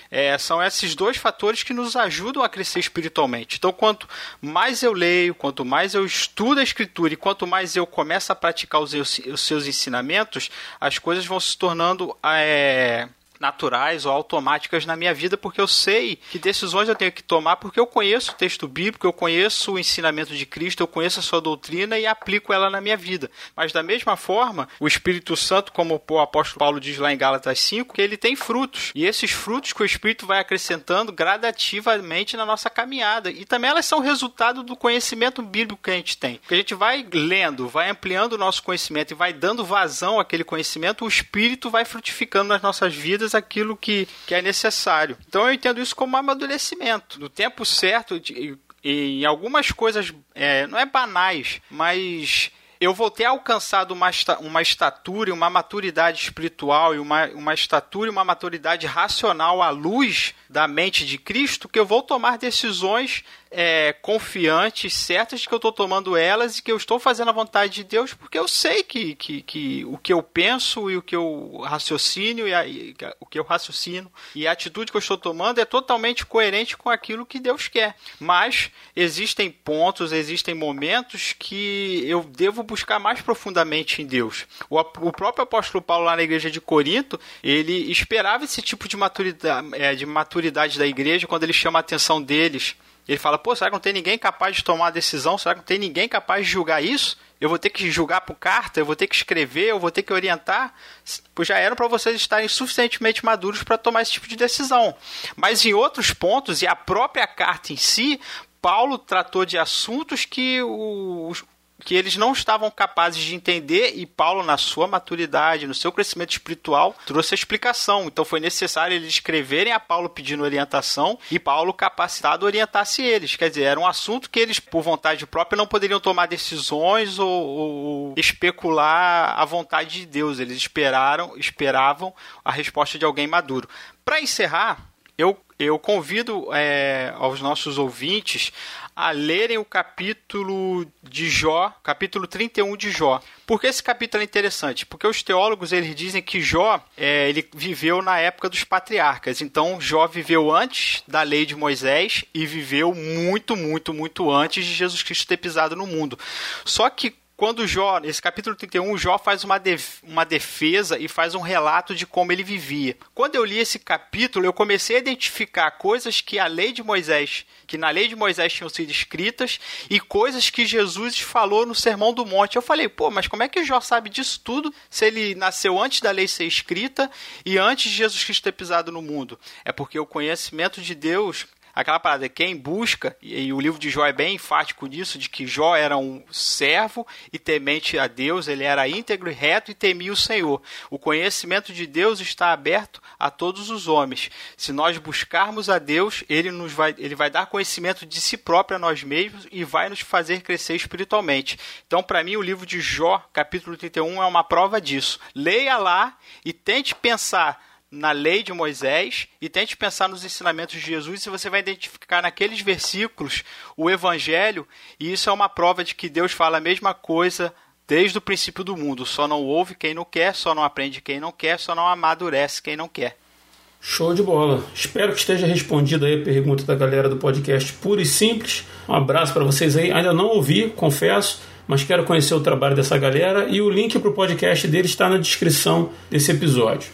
[SPEAKER 3] É, são esses dois fatores que nos ajudam a crescer espiritualmente. Então, quanto mais eu leio, quanto mais eu estudo a Escritura e quanto mais eu começo a praticar os, os seus ensinamentos, as coisas vão se tornando é, naturais ou automáticas na minha vida, porque eu sei que decisões eu tenho que tomar, porque eu conheço o texto bíblico, eu conheço o ensinamento de Cristo, eu conheço a sua doutrina e aplico ela na minha vida. Mas da mesma forma, o Espírito Santo, como o apóstolo Paulo diz lá em Gálatas 5, que ele tem frutos. E esses frutos que o Espírito vai acrescentando gradativamente na nossa caminhada. E também elas são resultado do conhecimento bíblico que a gente tem. Porque a gente vai lendo, vai ampliando o nosso conhecimento e vai dando vazão àquele conhecimento, o Espírito vai frutificando nas nossas vidas aquilo que, que é necessário. Então eu entendo isso como amadurecimento. No tempo certo, de, em algumas coisas, é, não é banais, mas eu vou ter alcançado uma, uma estatura, uma maturidade espiritual e uma, uma estatura e uma maturidade racional à luz da mente de Cristo que eu vou tomar decisões é, confiantes, certas de que eu estou tomando elas e que eu estou fazendo a vontade de Deus, porque eu sei que, que, que o que eu penso e o que eu raciocínio e, a, e o que eu raciocino e a atitude que eu estou tomando é totalmente coerente com aquilo que Deus quer. Mas existem pontos, existem momentos que eu devo buscar mais profundamente em Deus. O, o próprio apóstolo Paulo lá na igreja de Corinto, ele esperava esse tipo de maturidade, é, de maturidade da igreja quando ele chama a atenção deles ele fala, pô, será que não tem ninguém capaz de tomar a decisão? Será que não tem ninguém capaz de julgar isso? Eu vou ter que julgar por carta, eu vou ter que escrever, eu vou ter que orientar. Pois já eram para vocês estarem suficientemente maduros para tomar esse tipo de decisão. Mas em outros pontos, e a própria carta em si, Paulo tratou de assuntos que os, que eles não estavam capazes de entender e Paulo, na sua maturidade, no seu crescimento espiritual, trouxe a explicação. Então foi necessário eles escreverem a Paulo pedindo orientação e Paulo, capacitado, orientasse eles. Quer dizer, era um assunto que eles, por vontade própria, não poderiam tomar decisões ou, ou especular a vontade de Deus. Eles esperaram, esperavam a resposta de alguém maduro. Para encerrar, eu, eu convido é, aos nossos ouvintes a lerem o capítulo de Jó, capítulo 31 de Jó. Por que esse capítulo é interessante? Porque os teólogos eles dizem que Jó é, ele viveu na época dos patriarcas. Então Jó viveu antes da lei de Moisés e viveu muito, muito, muito antes de Jesus Cristo ter pisado no mundo. Só que quando Jó, nesse capítulo 31, Jó faz uma, def uma defesa e faz um relato de como ele vivia. Quando eu li esse capítulo, eu comecei a identificar coisas que a lei de Moisés, que na lei de Moisés tinham sido escritas, e coisas que Jesus falou no Sermão do Monte. Eu falei, pô, mas como é que Jó sabe disso tudo se ele nasceu antes da lei ser escrita e antes de Jesus Cristo ter pisado no mundo? É porque o conhecimento de Deus aquela parada, quem busca, e, o livro de Jó é bem enfático nisso, de que Jó era um servo e temente a Deus, ele era íntegro e reto e temia o Senhor. O conhecimento de Deus está aberto a todos os homens. Se nós buscarmos a Deus, ele nos vai, ele vai dar conhecimento de si próprio a nós mesmos e vai nos fazer crescer espiritualmente. Então, para mim, o livro de Jó, capítulo 31, é uma prova disso. Leia lá e tente pensar na lei de Moisés e tente pensar nos ensinamentos de Jesus e você vai identificar naqueles versículos o evangelho e isso é uma prova de que Deus fala a mesma coisa desde o princípio do mundo. Só não ouve quem não quer, só não aprende quem não quer, só não amadurece quem não quer.
[SPEAKER 2] Show de bola. Espero que esteja respondida a pergunta da galera do podcast Puro e Simples. Um abraço para vocês aí. Ainda não ouvi, confesso, mas quero conhecer o trabalho dessa galera e o link para o podcast deles está na descrição desse episódio.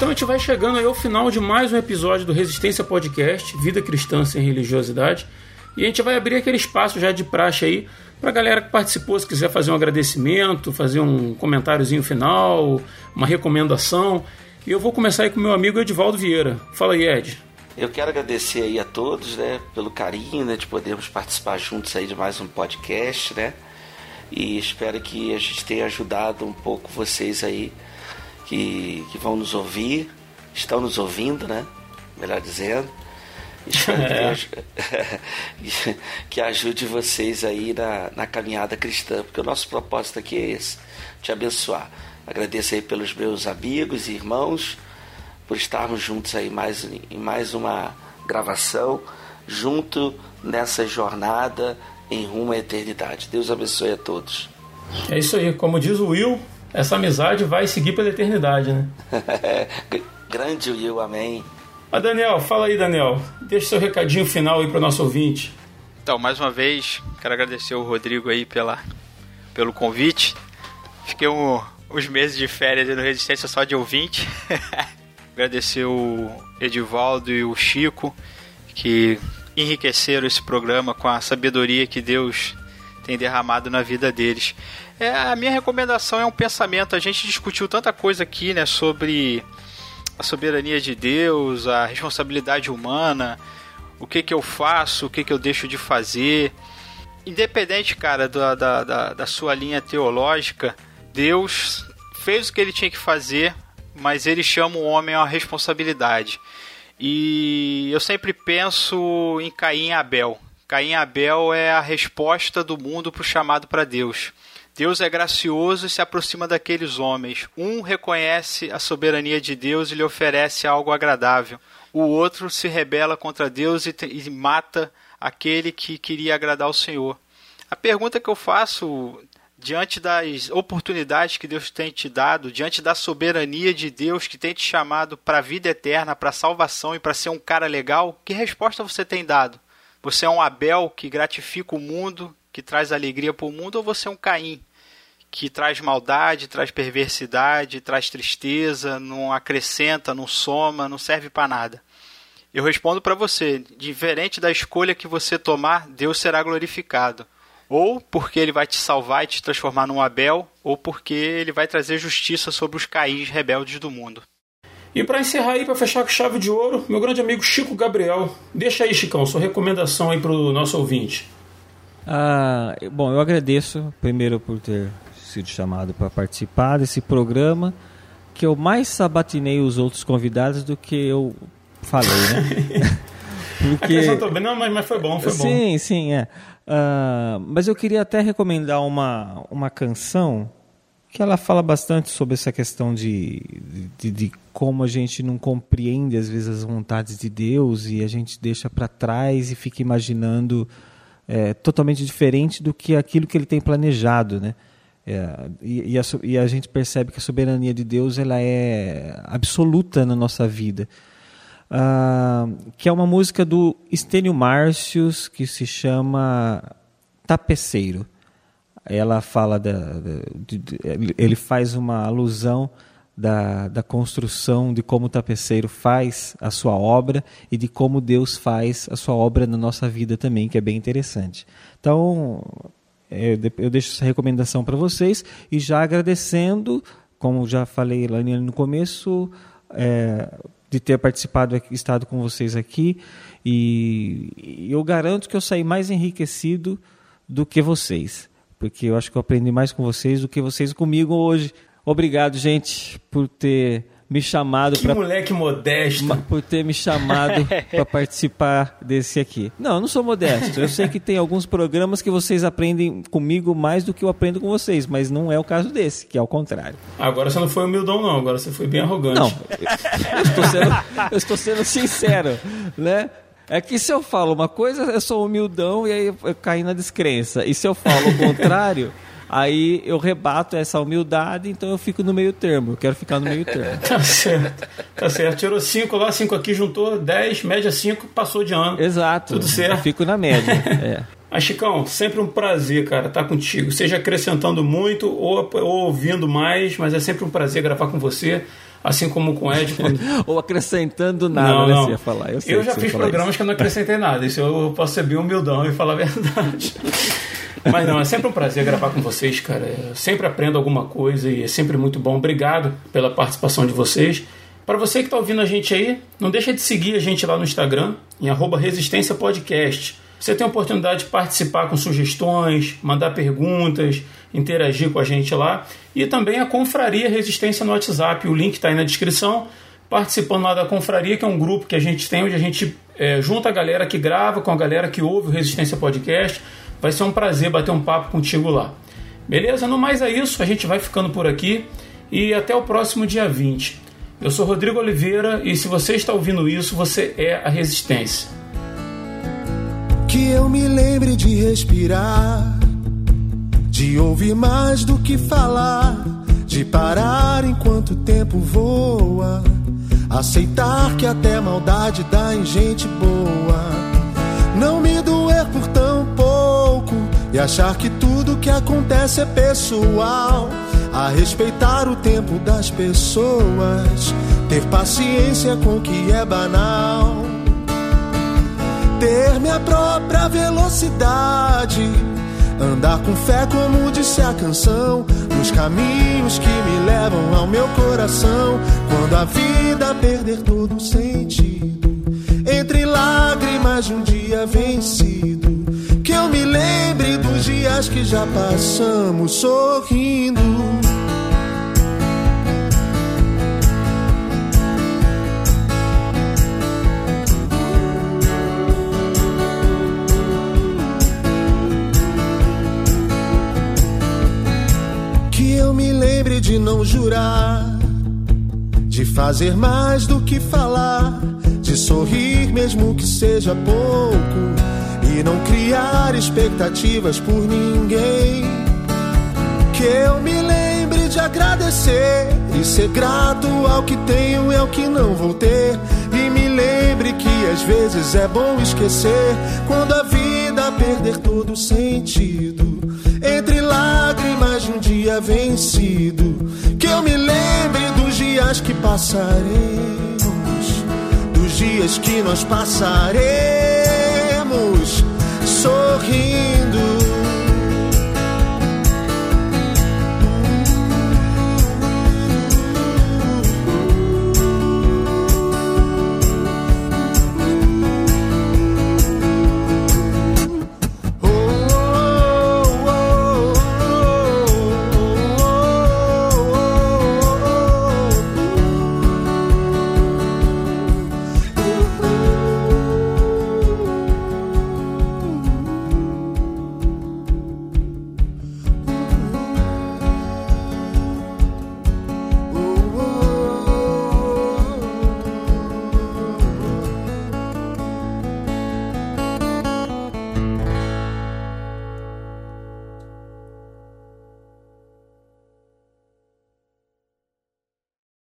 [SPEAKER 2] Então a gente vai chegando aí ao final de mais um episódio do Resistência Podcast, Vida Cristã sem Religiosidade. E a gente vai abrir aquele espaço já de praxe aí para a galera que participou, se quiser fazer um agradecimento, fazer um comentáriozinho final, uma recomendação. E eu vou começar aí com meu amigo Edivaldo Vieira. Fala aí, Ed.
[SPEAKER 4] Eu quero agradecer aí a todos, né, pelo carinho, né, de podermos participar juntos aí de mais um podcast, né? E espero que a gente tenha ajudado um pouco vocês aí que, que vão nos ouvir, estão nos ouvindo, né? Melhor dizendo. [LAUGHS] É. Que, [LAUGHS] que ajude vocês aí na, na caminhada cristã, porque o nosso propósito aqui é esse, te abençoar. Agradeço aí pelos meus amigos e irmãos, por estarmos juntos aí mais, em mais uma gravação, junto nessa jornada em rumo à eternidade. Deus abençoe a todos.
[SPEAKER 2] É isso aí, como diz o Will, essa amizade vai seguir pela eternidade, né? [LAUGHS]
[SPEAKER 4] Grande Will, amém.
[SPEAKER 2] Mas Daniel, fala aí, Daniel. Deixa seu recadinho final aí para o nosso ouvinte.
[SPEAKER 3] Então, mais uma vez, quero agradecer o Rodrigo aí pela, pelo convite. Fiquei um, uns meses de férias no Resistência só de ouvinte. [LAUGHS] agradecer o Edivaldo e o Chico, que enriqueceram esse programa com a sabedoria que Deus tem derramado na vida deles. É, a minha recomendação é um pensamento. A gente discutiu tanta coisa aqui, né, sobre a soberania de Deus, a responsabilidade humana, o que que eu faço, o que que eu deixo de fazer. Independente, cara, da, da, da, da sua linha teológica, Deus fez o que ele tinha que fazer, mas ele chama o homem uma responsabilidade. E eu sempre penso em Caim e Abel. Caim e Abel é a resposta do mundo para o chamado para Deus. Deus é gracioso e se aproxima daqueles homens. Um reconhece a soberania de Deus e lhe oferece algo agradável. O outro se rebela contra Deus e, e mata aquele que queria agradar ao Senhor. A pergunta que eu faço diante das oportunidades que Deus tem te dado, diante da soberania de Deus que tem te chamado para a vida eterna, para a salvação e para ser um cara legal, que resposta você tem dado? Você é um Abel que gratifica o mundo, que traz alegria para o mundo, ou você é um Caim que traz maldade, traz perversidade, traz tristeza, não acrescenta, não soma, não serve para nada. Eu respondo para você: diferente da escolha que você tomar, Deus será glorificado. Ou porque ele vai te salvar e te transformar num Abel, ou porque ele vai trazer justiça sobre os caís rebeldes do mundo.
[SPEAKER 2] E para encerrar aí, para fechar com chave de ouro, meu grande amigo Chico Gabriel. Deixa aí, Chicão, sua recomendação aí para o nosso ouvinte.
[SPEAKER 5] Ah, bom, eu agradeço primeiro por ter sido chamado para participar desse programa, que eu mais sabatinei os outros convidados do que eu falei, né? [LAUGHS]
[SPEAKER 2] Porque... Não, mas, mas foi bom, foi
[SPEAKER 5] sim,
[SPEAKER 2] bom.
[SPEAKER 5] Sim, sim, é. Uh, mas eu queria até recomendar uma, uma canção que ela fala bastante sobre essa questão de, de, de, como a gente não compreende às vezes as vontades de Deus e a gente deixa para trás e fica imaginando é, totalmente diferente do que aquilo que ele tem planejado, né? É, e, e, a, e, a, gente percebe que a soberania de Deus ela é absoluta na nossa vida. Uh, que é uma música do Estênio Márcios que se chama Tapeceiro ela fala da, de, de, ele faz uma alusão da, da construção de como o tapeceiro faz a sua obra e de como Deus faz a sua obra na nossa vida também, que é bem interessante. Então, é, eu deixo essa recomendação para vocês e já agradecendo, como já falei lá no começo, é, de ter participado, estado com vocês aqui e eu garanto que eu saí mais enriquecido do que vocês porque eu acho que eu aprendi mais com vocês do que vocês comigo hoje. Obrigado, gente, por ter me chamado
[SPEAKER 2] para moleque modesto
[SPEAKER 5] por ter me chamado [LAUGHS] para participar desse aqui. Não, eu não sou modesto. Eu sei que tem alguns programas que vocês aprendem comigo mais do que eu aprendo com vocês, mas não é o caso desse, que é o contrário.
[SPEAKER 2] Agora você não foi humildão não, agora você foi bem arrogante.
[SPEAKER 5] Não, eu estou sendo, eu estou sendo sincero, né? É que se eu falo uma coisa, eu sou humildão e aí eu caí na descrença. E se eu falo o contrário, [LAUGHS] aí eu rebato essa humildade, então eu fico no meio termo. Eu quero ficar no meiro termo. [LAUGHS]
[SPEAKER 2] tá certo. Tá certo. Tirou 5 lá, 5 aqui, juntou 10, média 5, passou de ano.
[SPEAKER 5] Exato.
[SPEAKER 2] Tudo certo. Eu
[SPEAKER 5] fico na média. [LAUGHS] é.
[SPEAKER 2] Mas, Chicão, sempre um prazer, cara, estar contigo. Seja acrescentando muito ou, ou ouvindo mais, mas é sempre um prazer gravar com você assim como com o Ed. Quando... [LAUGHS]
[SPEAKER 5] Ou acrescentando nada, não, né? Não. Você ia falar.
[SPEAKER 2] Eu, eu já fiz programas isso. que eu não acrescentei nada. Isso eu posso ser bem humildão e falar a verdade. Mas não, é sempre um prazer gravar com vocês, cara. Eu sempre aprendo alguma coisa e é sempre muito bom. Obrigado pela participação de vocês. Para você que está ouvindo a gente aí, não deixa de seguir a gente lá no Instagram, em arroba Resistência Podcast. Você tem a oportunidade de participar com sugestões, mandar perguntas, interagir com a gente lá. E também a Confraria Resistência no WhatsApp, o link está aí na descrição. Participando lá da Confraria, que é um grupo que a gente tem, onde a gente é, junta a galera que grava com a galera que ouve o Resistência Podcast. Vai ser um prazer bater um papo contigo lá. Beleza? No mais é isso, a gente vai ficando por aqui e até o próximo dia 20. Eu sou Rodrigo Oliveira e se você está ouvindo isso, você é a Resistência.
[SPEAKER 7] Que eu me lembre de respirar de ouvir mais do que falar, de parar enquanto o tempo voa, aceitar que até maldade dá em gente boa, achar que tudo que acontece é pessoal, a respeitar o tempo das pessoas, ter paciência com o que é banal. Ter minha própria velocidade Andar com fé, como disse a canção, nos caminhos que me levam ao meu coração. Quando a vida perder todo o sentido, entre lágrimas de um dia vencido, que eu me lembre dos dias que já passamos sorrindo. de não jurar, de fazer mais do que falar, de sorrir mesmo que seja pouco e não criar expectativas por ninguém. Que eu me lembre de agradecer e ser grato ao que tenho e ao que não vou ter. E me lembre que às vezes é bom esquecer quando a vida perder todo sentido entre lágrimas de um dia vencido. Que eu me lembre dos dias que passaremos, dos dias que nós passaremos sorrindo.